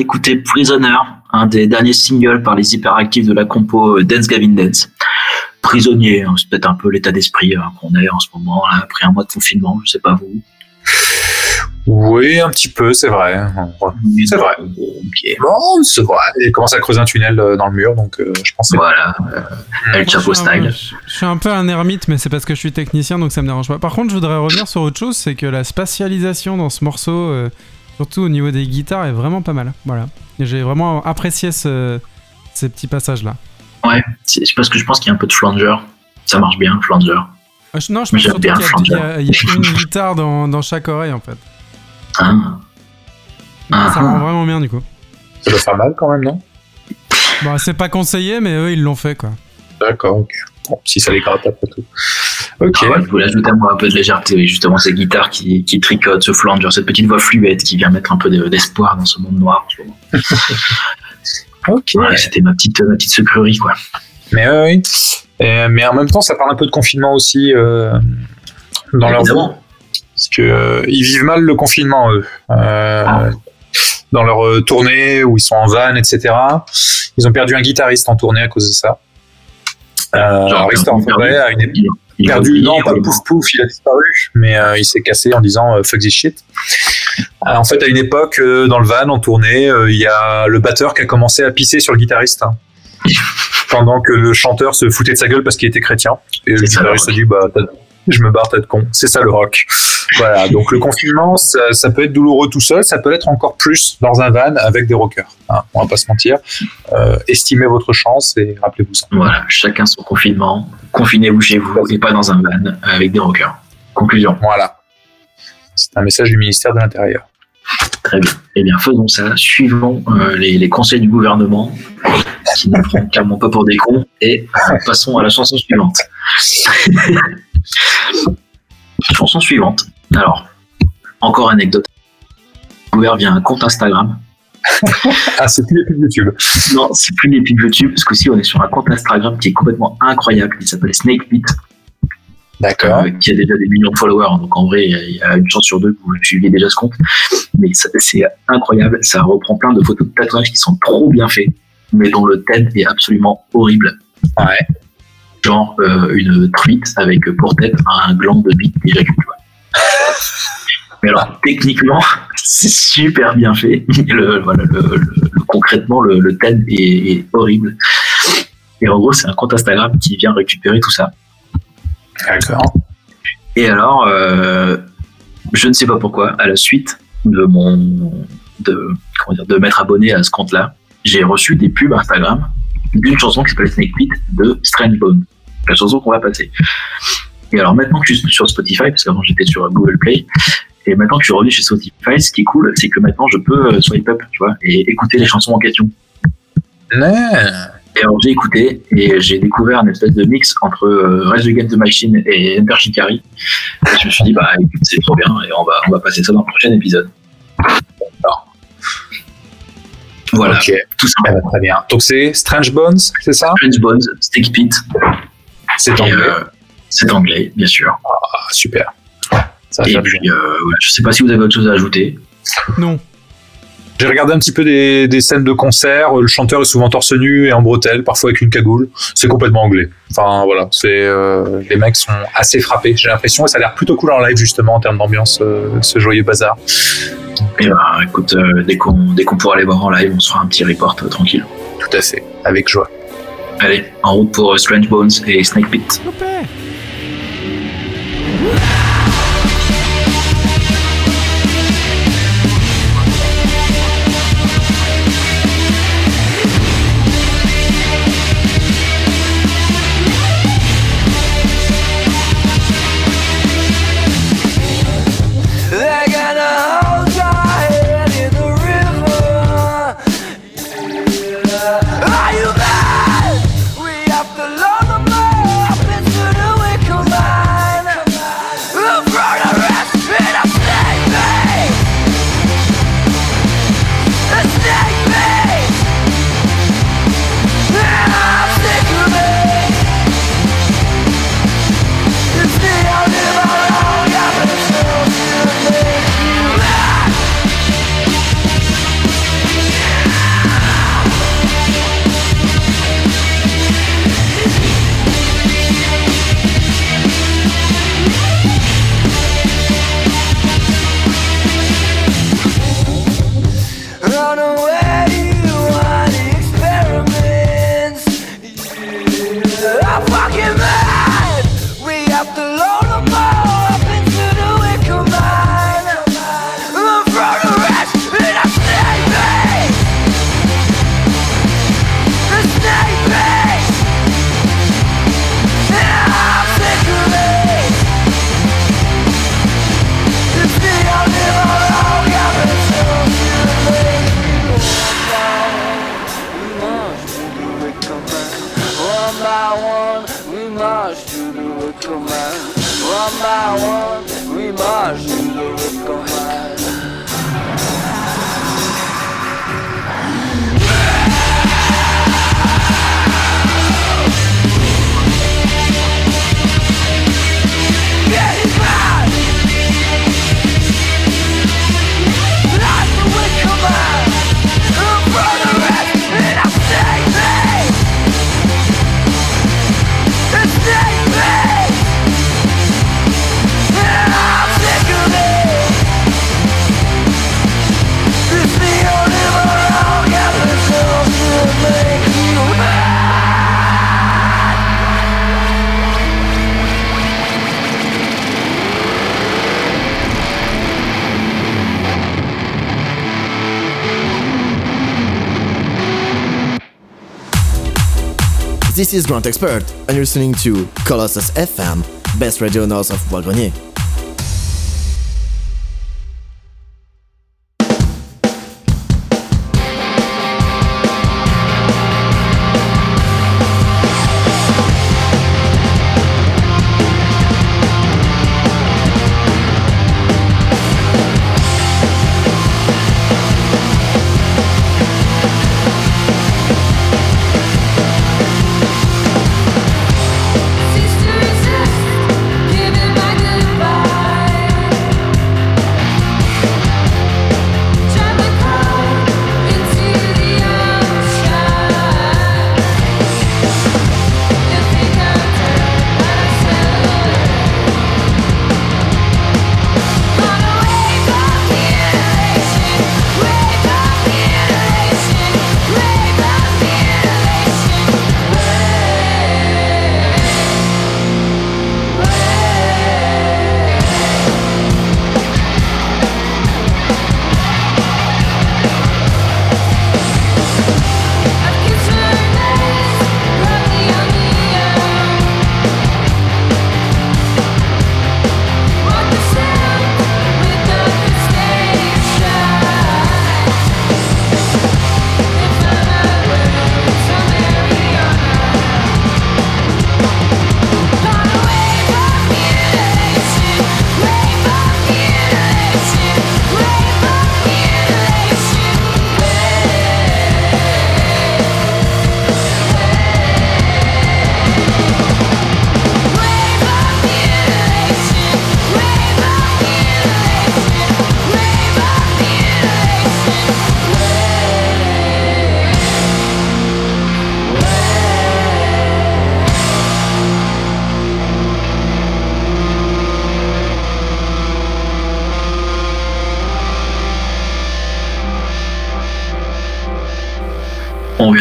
D'écouter Prisoner, un des derniers singles par les hyperactifs de la compo euh, Dance Gavin Dance. Prisonnier, hein, c'est peut-être un peu l'état d'esprit hein, qu'on est en ce moment, là, après un mois de confinement, je sais pas vous. Oui, un petit peu, c'est vrai. C'est vrai. Bon, c'est vrai. Il commence à creuser un tunnel euh, dans le mur, donc euh, je pense que c'est Voilà, euh, El Chapo Je suis un- style. Je je suis un peu un ermite, mais c'est parce que je suis technicien, donc ça me dérange pas. Par contre, je voudrais revenir sur autre chose, c'est que la spatialisation dans ce morceau, euh, surtout au niveau des guitares, est vraiment pas mal. Voilà. J'ai vraiment apprécié ce- ces petits passages-là. Ouais, c'est parce que je pense qu'il y a un peu de flanger. Ça marche bien, le flanger. Euh, je- Non, je Mais pense qu'il y a- le il y, a- il y a une guitare dans, dans chaque oreille, en fait. Ah. Ah, Ça rend vraiment bien, du coup. ça doit faire mal quand même, non? Bon, c'est pas conseillé, mais eux, ils l'ont fait, quoi. D'accord. Bon, si ça les gratte après tout. Ok. Ah ouais, je voulais ajouter un peu de légèreté, oui, justement ces guitares qui, qui tricotent, ce flanger, cette petite voix fluette qui vient mettre un peu de- d'espoir dans ce monde noir. Ok. Ouais, C'était ma petite, ma petite sucrerie, quoi. Mais euh, oui. Et- mais en même temps, ça parle un peu de confinement aussi euh, dans leur vie. Parce que euh, ils vivent mal le confinement, eux. Euh, Ah. Dans leur euh, tournée où ils sont en van, etc. Ils ont perdu un guitariste en tournée à cause de ça. Euh, Genre, perdu, une époque. Non, pas ou- pouf pouf, il a disparu, mais euh, il s'est cassé en disant euh, fuck this shit. Euh, en fait, à une époque, euh, dans le van, en tournée, euh, il y a le batteur qui a commencé à pisser sur le guitariste. hein. pendant que le chanteur se foutait de sa gueule parce qu'il était chrétien. Et le guitariste a dit, bah, je me barre, de con. C'est ça le rock. Voilà, donc le confinement, ça, ça peut être douloureux tout seul, ça peut l'être encore plus dans un van avec des rockers. hein, on va pas se mentir. Euh, estimez votre chance et rappelez-vous ça. Voilà, chacun son confinement. Confinez-vous chez vous et pas dans un van avec des rockers. Conclusion. Voilà. C'est un message du ministère de l'Intérieur. Très bien. Eh bien, faisons ça. Suivons euh, les, les conseils du gouvernement qui nous prend clairement pas pour des cons et euh, passons à la chanson suivante. Chanson suivante. Alors, encore anecdote. Ouvert via un compte Instagram. Ah, c'est plus les pubs YouTube. Non, c'est plus les pubs YouTube, parce qu'aussi on est sur un compte Instagram qui est complètement incroyable, qui s'appelle Snakepit, D'accord. euh, qui a déjà des millions de followers. Donc en vrai, il y a- une chance sur deux que vous suiviez déjà ce compte. Mais c'est incroyable, ça reprend plein de photos de tatouages qui sont trop bien faits, mais dont le thème est absolument horrible. Ouais. Genre euh, une truite avec pour tête un gland de bite vois. Mais alors, techniquement, c'est super bien fait. Le, voilà, le, concrètement, le, le thème est, est horrible. Et en gros, c'est un compte Instagram qui vient récupérer tout ça. D'accord. Et alors, euh, je ne sais pas pourquoi, à la suite de mon de comment dire de m'être abonné à ce compte-là, j'ai reçu des pubs Instagram d'une chanson qui s'appelle Snake Pit de Strange Bone, la chanson qu'on va passer. Et alors maintenant que je suis sur Spotify, parce qu'avant j'étais sur Google Play, et maintenant que je suis revenu chez Spotify, ce qui est cool, c'est que maintenant je peux euh, swipe up, tu vois, et écouter les chansons en question. Et alors j'ai écouté et j'ai découvert une espèce de mix entre euh, Rise Against the Machine et Enter Shikari. Et je me suis dit bah écoute, c'est trop bien et on va on va passer ça dans le prochain épisode. Voilà, Ok. tout ça. Eh ben, très bien. Donc c'est Strange Bones, c'est ça? Strange Bones, Stick Pit. C'est anglais. euh, c'est anglais, bien sûr. Ah, super. Ça Et puis, euh, je sais pas si vous avez autre chose à ajouter. Non. J'ai regardé un petit peu des, des scènes de concert. Le chanteur est souvent torse nu et en bretelles, parfois avec une cagoule. C'est complètement anglais. Enfin voilà, c'est euh, les mecs sont assez frappés. J'ai l'impression et ça a l'air plutôt cool en live justement en termes d'ambiance, euh, ce joyeux bazar. Et ben, écoute, euh, dès qu'on dès qu'on pourra les voir en live, on se fera un petit report euh, tranquille. Tout à fait, avec joie. Allez, en route pour euh, Strange Bones et Snake Pit. This is Grant Expert, and you're listening to Colossus FM, best radio north of Bois-Grenier.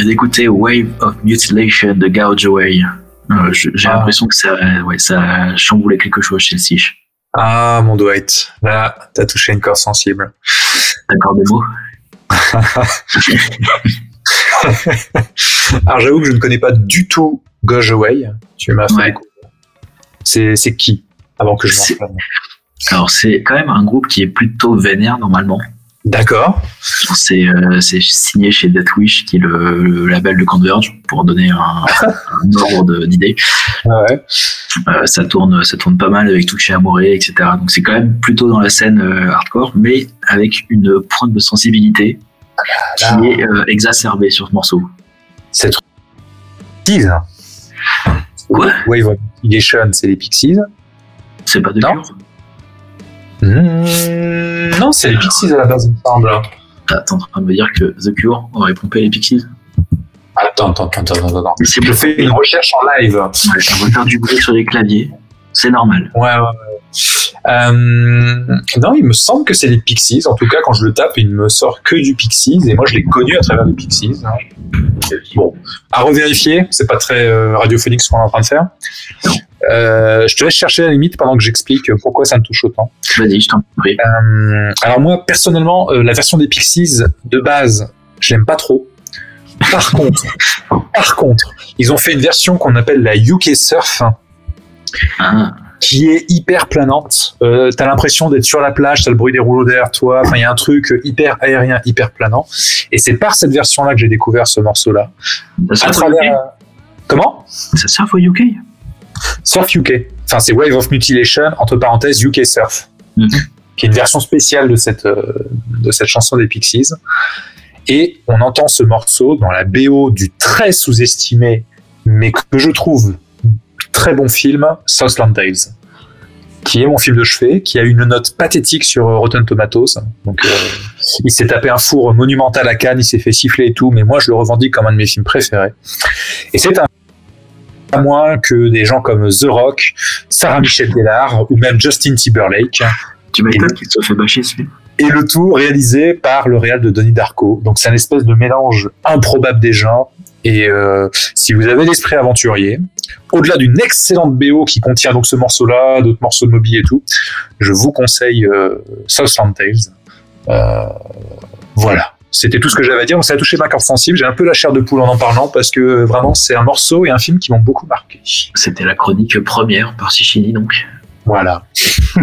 D'écouter Wave of Mutilation de Away. Euh, je- J'ai Ah. l'impression que ça, ouais, ça a chamboulé quelque chose chez le Sich. Ah, mon Dwight. Là, t'as touché une corde sensible. D'accord des mots? Alors, j'avoue que je ne connais pas du tout Goge Away. Tu m'as fait Ouais. C'est, qui Avant que je m'enflamme. Alors, c'est quand même un groupe qui est plutôt vénère normalement. D'accord. C'est euh, c'est signé chez Deathwish, qui est le, le label de Converge, pour donner un, un ordre d'idée. Ouais. Euh, ça tourne, ça tourne pas mal avec Touché Amoré, etc. Donc c'est quand même plutôt dans la scène euh, hardcore, mais avec une pointe de sensibilité qui Là. est exacerbée sur ce morceau. C'est trop. Pixies. Quoi? Wave of Mutilation, c'est les Pixies. C'est pas de Non. cure? Hmm, non, c'est les Pixies à la base, il me semble. T'es en train de me dire que The Cure aurait pompé les Pixies Attends, attends, attends, attends, attends. Je fais une recherche en live. Ouais, on va faire du bruit sur les claviers. C'est normal. Ouais, ouais, ouais. Euh, non, il me semble que c'est les Pixies. En tout cas, quand je le tape, il ne me sort que du Pixies. Et moi, je l'ai connu à travers les Pixies. hein. Bon, à revérifier. C'est pas très euh, radiophonique ce qu'on est en train de faire. Euh, je te laisse chercher la limite pendant que j'explique pourquoi ça me touche autant. Vas-y, je t'en prie. Euh, alors moi, personnellement, euh, la version des Pixies de base, je l'aime pas trop. Par contre, par contre, ils ont fait une version qu'on appelle la UK Surf, Ah, qui est hyper planante. Euh, t'as l'impression d'être sur la plage, t'as le bruit des rouleaux derrière toi. Enfin, il y a un truc hyper aérien, hyper planant. Et c'est par cette version-là que j'ai découvert ce morceau-là. ça À travers. Comment? Ça surfe au UK Surf UK. Enfin, c'est Wave of Mutilation, entre parenthèses, UK Surf. Mhm. Qui est une version spéciale de cette, euh, de cette chanson des Pixies. Et on entend ce morceau dans la BO du très sous-estimé, mais que je trouve très bon film, Southland Tales. Qui est mon film de chevet, qui a une note pathétique sur euh, Rotten Tomatoes. Donc, euh, il s'est tapé un four monumental à Cannes, il s'est fait siffler et tout, mais moi je le revendique comme un de mes films préférés. Et c'est un à moins que des gens comme The Rock, Sarah Michelle Gellar ou même Justin Timberlake. Tu m'étonnes qu'il se fait bâcher ce film. Et le tout réalisé par le réal de Donnie Darko. Donc c'est un espèce de mélange improbable des genres. Et euh, si vous avez l'esprit aventurier, au-delà d'une excellente BO qui contient donc ce morceau-là, d'autres morceaux de Moby et tout, je vous conseille euh, Southland Tales. Euh, voilà. C'était tout ce que j'avais à dire. Donc ça a touché ma corde sensible. J'ai un peu la chair de poule en en parlant parce que vraiment c'est un morceau et un film qui m'ont beaucoup marqué. C'était la chronique première par Sichini, donc. Voilà.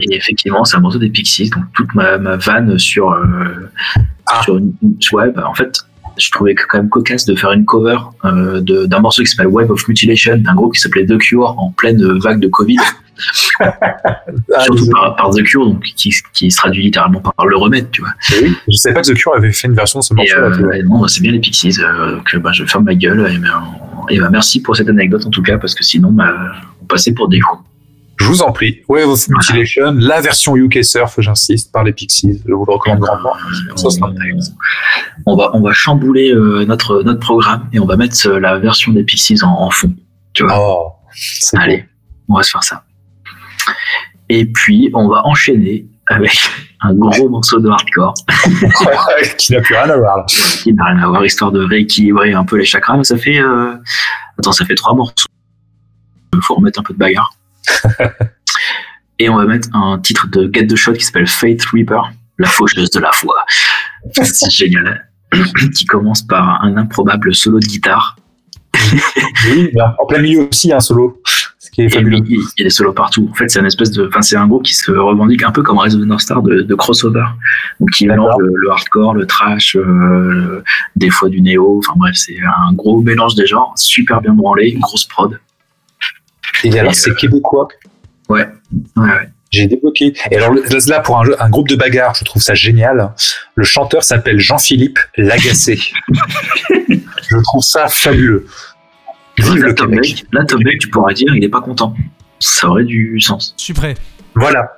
Et effectivement, c'est un morceau des Pixies, donc toute ma, ma vanne sur, euh, Ah. sur une, une- ouais, bah, en fait, je trouvais que quand même cocasse de faire une cover euh, d'un morceau qui s'appelle Web of Mutilation, d'un groupe qui s'appelait The Cure en pleine vague de Covid, Ah, surtout par, par The Cure, donc qui, qui se traduit littéralement par le remède, tu vois. Oui, je savais pas que The Cure avait fait une version de ce Et morceau-là. euh, non, c'est bien les Pixies, euh, donc bah, je ferme ma gueule. Et, et bah, merci pour cette anecdote en tout cas, parce que sinon, bah, on passait pour des fous. Je vous en prie. Wave of Mutilation, la version UK Surf, j'insiste, par les Pixies. Je vous le recommande grandement. On va on va chambouler euh, notre notre programme et on va mettre euh, la version des Pixies en, en fond. Tu vois? Oh, beau. Allez, on va se faire ça. Et puis on va enchaîner avec un gros morceau de hardcore qui n'a plus rien à voir là. qui n'a rien à voir, histoire de rééquilibrer un peu les chakras. Mais ça fait euh, attends, ça fait trois morceaux. Il faut remettre un peu de bagarre. Et on va mettre un titre de Get the Shot qui s'appelle Faith Reaper, la faucheuse de la foi. C'est génial. qui commence par un improbable solo de guitare. Oui, en plein milieu aussi, il y a un solo. Ce qui est Et fabuleux. puis, il il y a des solos partout. En fait, c'est un espèce de, enfin, c'est un groupe qui se revendique un peu comme Rise of the North Star de, de crossover. Donc, qui mélange le, le hardcore, le trash, euh, des fois du néo. Enfin, bref, c'est un gros mélange des genres, super bien branlé, une grosse prod. Et alors, Et, c'est euh, québécois. Ouais, ouais, ouais. J'ai débloqué. Et alors là, pour un, jeu- un groupe de bagarre, je trouve ça génial. Le chanteur s'appelle Jean-Philippe Lagacé. je trouve ça fabuleux. Vive Là, le Québec. Là, Tom Beck, tu pourrais dire, il est pas content. Ça aurait du sens. Je suis prêt. Voilà.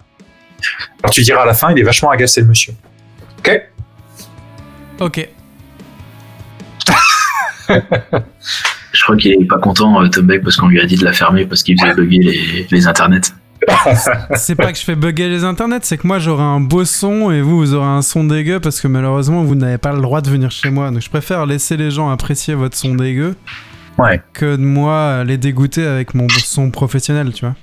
Alors tu diras à la fin, il est vachement agacé le monsieur. Ok Ok. Je crois qu'il est pas content, euh, Tom Beck, parce qu'on lui a dit de la fermer parce qu'il faisait bugger les, les internets. c'est pas que je fais bugger les internets, c'est que moi j'aurai un beau son et vous, vous aurez un son dégueu parce que malheureusement vous n'avez pas le droit de venir chez moi. Donc je préfère laisser les gens apprécier votre son dégueu Ouais. que de moi les dégoûter avec mon son professionnel, tu vois.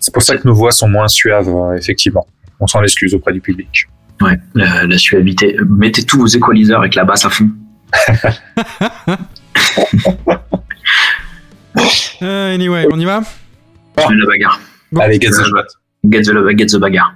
C'est pour ça que nos voix sont moins suaves, euh, effectivement. On s'en excuse auprès du public. Ouais, la, la suavité. Mettez tous vos équaliseurs avec la basse à fond. Euh, anyway, on y va? La bagarre. Bon. Allez, get the Euh, shot. Get the, get the bagarre.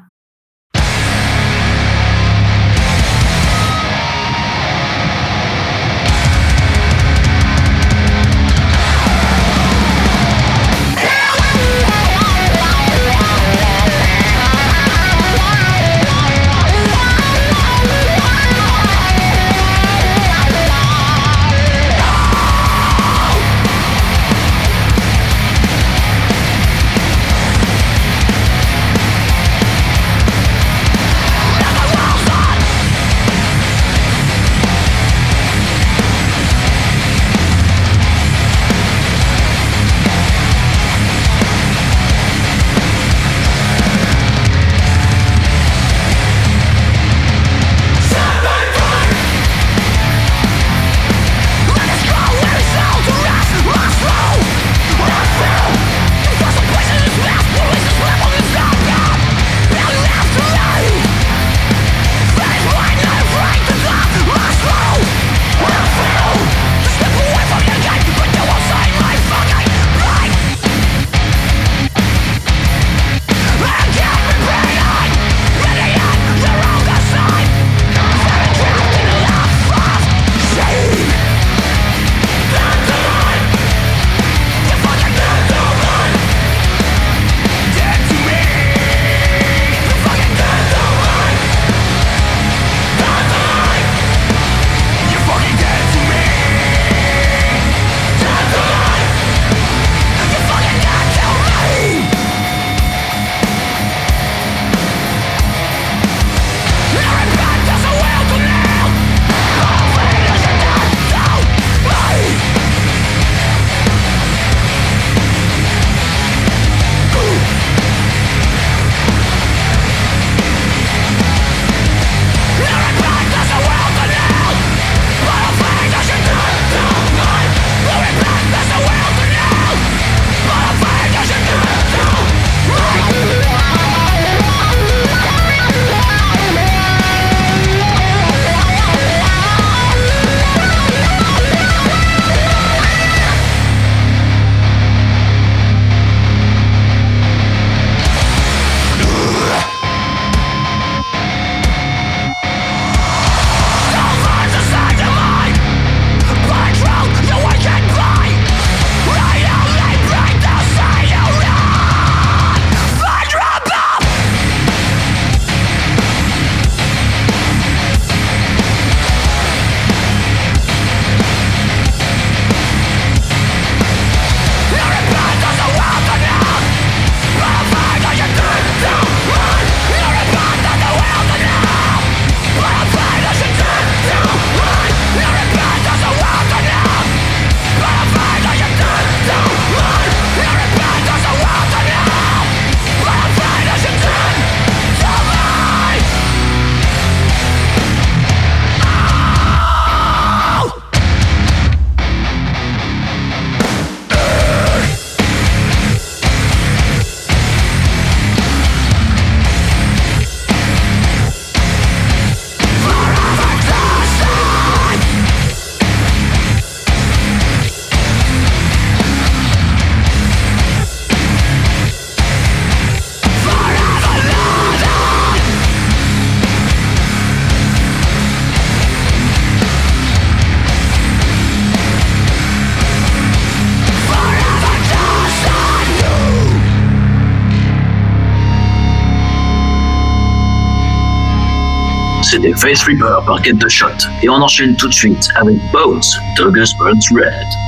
C'était Face Reaper par Get the Shot. Et on enchaîne tout de suite avec Bones, Douglas Burns Red.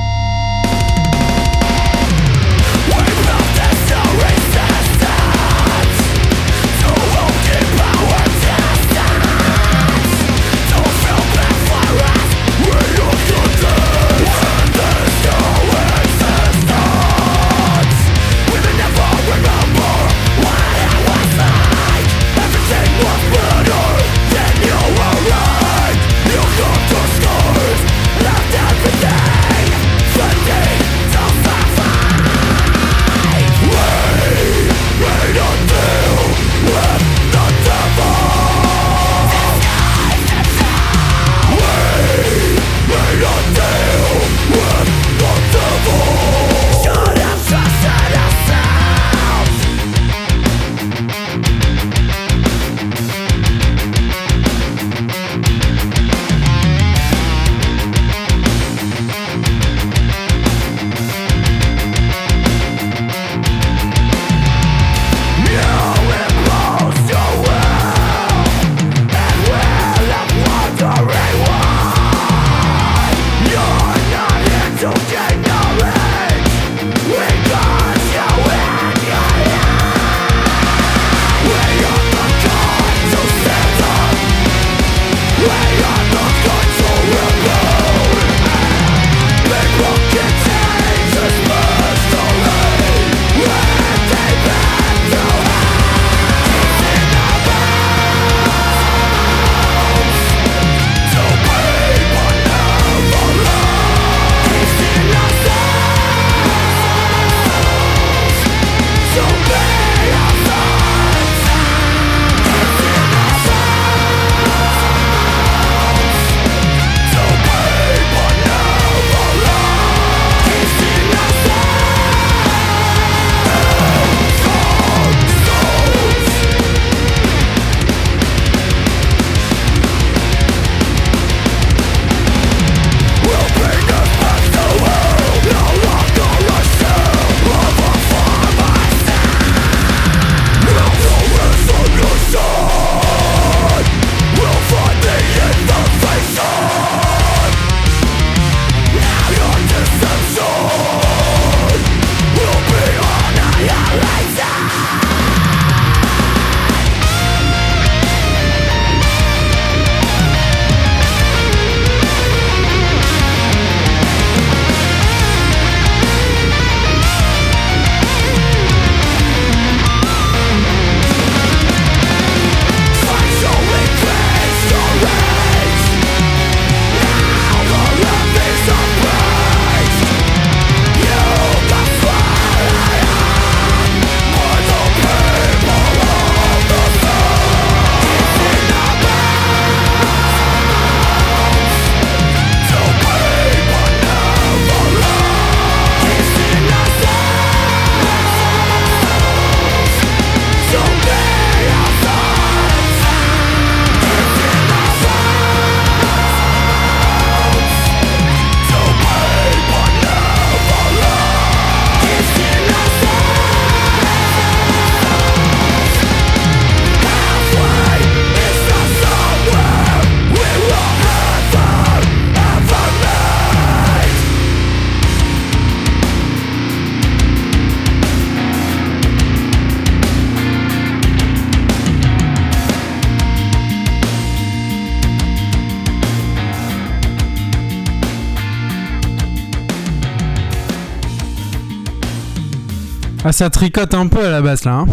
Ça tricote un peu à la basse là. Hein.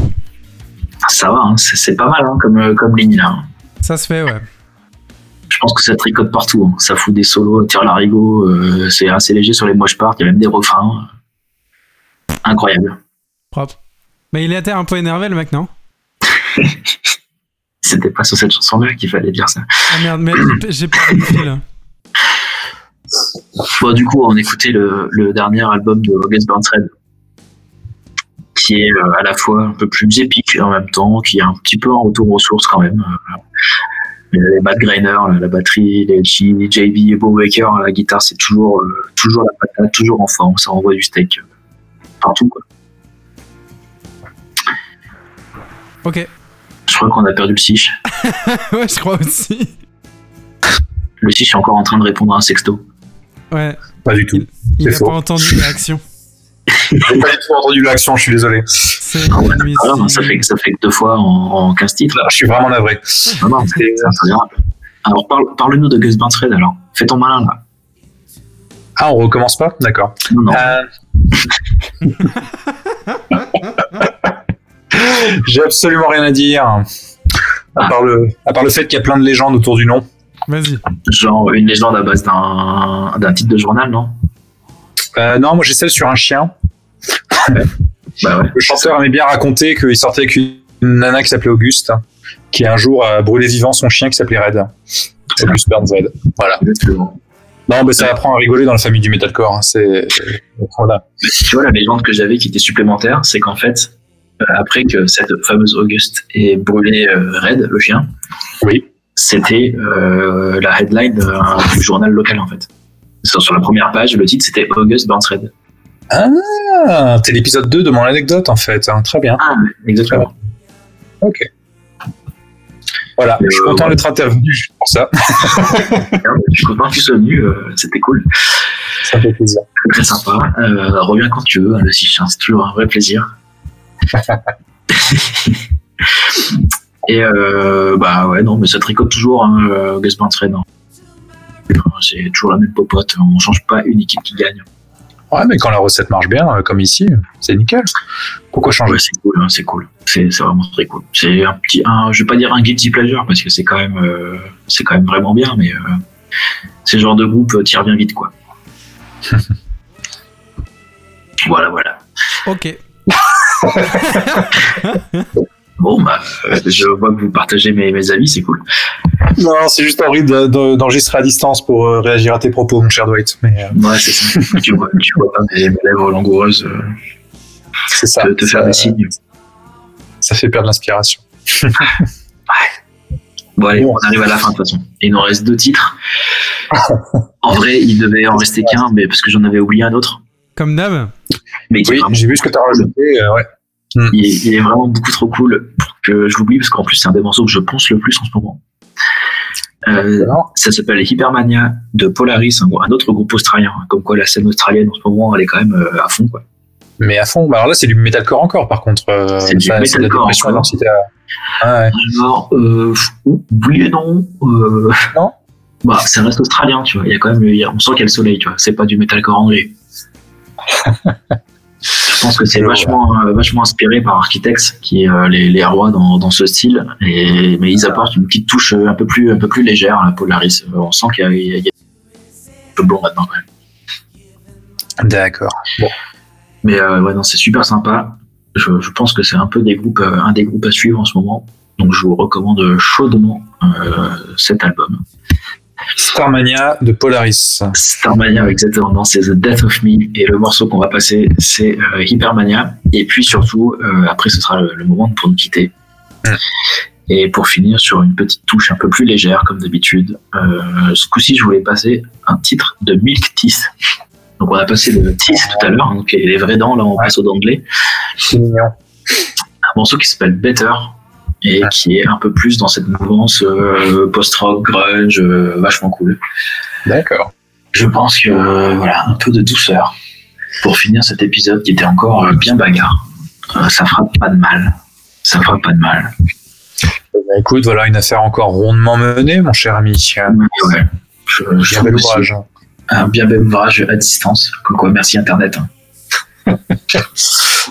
Ça va, hein, c'est pas mal hein, comme, euh, comme ligne là. Ça se fait, ouais. Je pense que ça tricote partout. hein. Ça fout des solos, tire l'arigot, euh, c'est assez léger sur les moches parts, il y a même des refrains. Incroyable. Propre. Mais il était un peu énervé le mec, non? C'était pas sur cette chanson-là qu'il fallait dire ça. Ah merde, mais j'ai- perdu le fil. Bon, du coup, on écoutait le, le dernier album de August Burnside, qui est euh, à la fois un peu plus épique en même temps, qui est un petit peu en retour aux sources quand même. Euh, les Matt Greiner, la, batterie, les G- JB et Bob Baker, la guitare, c'est toujours, euh, toujours la patate, toujours en forme, ça envoie du steak partout. Quoi. Ok. Je crois qu'on a perdu le Sich. ouais, je crois aussi. Le Sich est encore en train de répondre à un sexto. Ouais. Pas du tout. Il n'a pas entendu l'action. J'ai pas du tout entendu l'action, je suis désolé. Ah ouais, c'est- ça, fait, que- ça fait que deux fois en, en 15 titres. Je suis vraiment navré. Non, non. Alors, parle, parle-nous de Gus Burnside alors. Fais ton malin là. Ah, on recommence pas? D'accord. Non, non. Euh, J'ai absolument rien à dire. À part le, à part le fait qu'il y a plein de légendes autour du nom. Vas-y. Genre une légende à base d'un d'un titre de journal, non? Euh, non, moi j'ai celle sur un chien. Bah ouais. Le chanteur aimait bien raconter qu'il sortait avec une nana qui s'appelait Auguste, qui un jour a brûlé vivant son chien qui s'appelait Red. Auguste Burnside. Voilà. Exactement. Non, mais ça apprend à rigoler dans la famille du metalcore. hein. C'est voilà. Mais si tu vois, la légende que j'avais qui était supplémentaire, c'est qu'en fait, euh, après que cette fameuse Auguste ait brûlé euh, Red, le chien, Oui. c'était euh, la headline du journal local en fait. Sur, sur la première page, le titre c'était August Burns Red. Ah, c'est l'épisode 2 de mon anecdote en fait. hein. Très bien. Ah, exactement. Ok. Voilà, Euh, je suis content ouais. d'être intervenu juste pour ça. Je suis content que tu sois venu, euh, c'était cool. Ça fait plaisir. Très sympa. Euh, reviens quand tu veux, hein, le hein, c'est toujours un vrai plaisir. Et euh, bah ouais, non, mais ça tricote toujours, hein, euh, Red. hein. C'est toujours la même popote, on change pas une équipe qui gagne. Ouais, mais quand la recette marche bien, euh, comme ici, c'est nickel. Pourquoi changer Ouais, c'est cool, hein, c'est cool. C'est c'est vraiment très cool. C'est un petit, un, je vais pas dire un guilty pleasure parce que c'est quand même, euh, c'est quand même vraiment bien, mais euh, c'est le genre de groupe, euh, tire bien vite, quoi. voilà, voilà. Ok. Bon, bah, je vois que vous partagez mes, mes avis, c'est cool. Non, c'est juste envie de- de- d'enregistrer à distance pour euh, réagir à tes propos, mon cher Dwight. Mais euh, Ouais, c'est ça. tu, vois, tu vois pas mes, mes lèvres langoureuses euh, c'est ça. te, te faire des signes. ça fait perdre l'inspiration. Bon, allez, on arrive à la fin de toute façon. Il nous reste deux titres. En vrai, il devait en rester qu'un, mais parce que j'en avais oublié un autre. Comme d'hab. Mais qui est Oui, j'ai vu ce que tu as rajouté. euh, ouais. Il, est, il est vraiment beaucoup trop cool pour que je l'oublie, parce qu'en plus, c'est un des morceaux que je pense le plus en ce moment. Euh, ça s'appelle Hypermania de Polaris, un, un autre groupe australien. Comme quoi, la scène australienne en ce moment, elle est quand même euh, à fond. Quoi. Mais à fond. Bah, alors là, c'est du metalcore encore, par contre. euh, C'est du metalcore Ah, ouais. Alors, oui et non. Non Bah, ça reste australien, tu vois. Il y a quand même, on sent qu'il y a le soleil, tu vois. C'est pas du metalcore anglais. Je pense que c'est vachement, euh, vachement inspiré par Architects, qui est euh, les, les rois dans, dans ce style. Et, mais ils apportent une petite touche euh, un peu plus, un peu plus légère à la Polaris. On sent qu'il y a, y un peu blond là-dedans, quand même. D'accord. Bon. Mais euh, ouais, non, c'est super sympa. Je, je pense que c'est un peu des groupes, un des groupes à suivre en ce moment. Donc je vous recommande chaudement euh, cet album. Starmania de Polaris. Starmania, exactement, non, c'est The Death of Me. Et le morceau qu'on va passer, c'est euh, Hypermania. Et puis surtout, euh, après, ce sera le, le moment pour nous quitter. Mm. Et pour finir sur une petite touche un peu plus légère, comme d'habitude, euh, ce coup-ci, je voulais passer un titre de Milk Teeth. Donc on a passé le Teeth tout à l'heure, hein, donc les vraies dents, là on passe aux dents de lait. C'est mignon. Un morceau qui s'appelle Better et qui est un peu plus dans cette mouvance euh, post-rock, grunge, euh, vachement cool. D'accord. Je pense que euh, voilà, un peu de douceur pour finir cet épisode qui était encore euh, bien bagarre. Euh, ça fera pas de mal. Ça fera pas de mal. Bah, écoute, voilà une affaire encore rondement menée, mon cher ami. Mais ouais. Je, je Bien bel ouvrage. Un bien bel ouvrage à distance. Comme quoi, merci Internet. hein.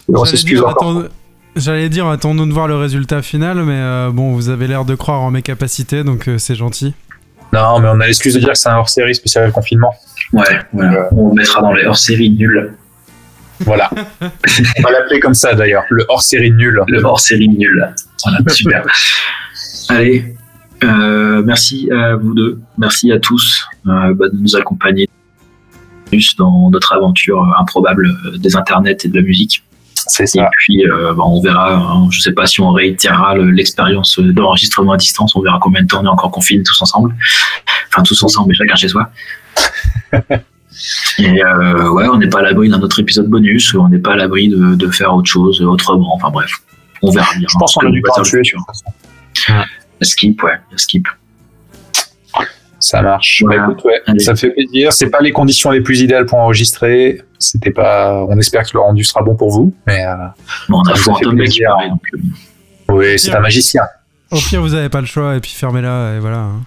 on s'excuse encore. attends- J'allais dire, attendons de voir le résultat final, mais euh, bon, vous avez l'air de croire en mes capacités, donc euh, c'est gentil. Non, mais on a l'excuse de dire que c'est un hors-série spécial confinement. Ouais, voilà. On le mettra dans les hors-série nuls. Voilà. on va l'appeler comme ça d'ailleurs, le hors-série nul. Le hors-série nul. Voilà, super. Allez, euh, merci à vous deux. Merci à tous euh, bah, de nous accompagner dans notre aventure improbable euh, des internets et de la musique. C'est Et ça. puis, euh, bah, on verra. hein, je sais pas si on réitérera le- l'expérience d'enregistrement à distance. On verra combien de temps on est encore confinés tous ensemble. Enfin, tous ensemble, mais chacun chez soi. Et euh, ouais, on n'est pas à l'abri d'un autre épisode bonus. On n'est pas à l'abri de, de faire autre chose autrement. Enfin bref, on verra bien. Je pense qu'on a du. La skip, ouais, skip. Ça marche. Voilà. Bah, écoute, ouais, Allez. ça me fait plaisir. C'est pas les conditions les plus idéales pour enregistrer. C'était pas. On espère que le rendu sera bon pour vous. Mais euh, Bon, on a Ça fait plaisir. paraît, donc, euh, oui, c'est un magicien. Au pire, vous avez pas le choix, et puis fermez-la, et voilà. hein.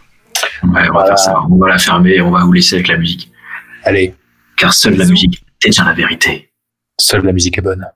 ouais, on va Voilà. faire ça. On va la fermer et on va vous laisser avec la musique. Allez, Car seule la musique détient la vérité. seule la musique est bonne.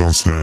Beyoncé.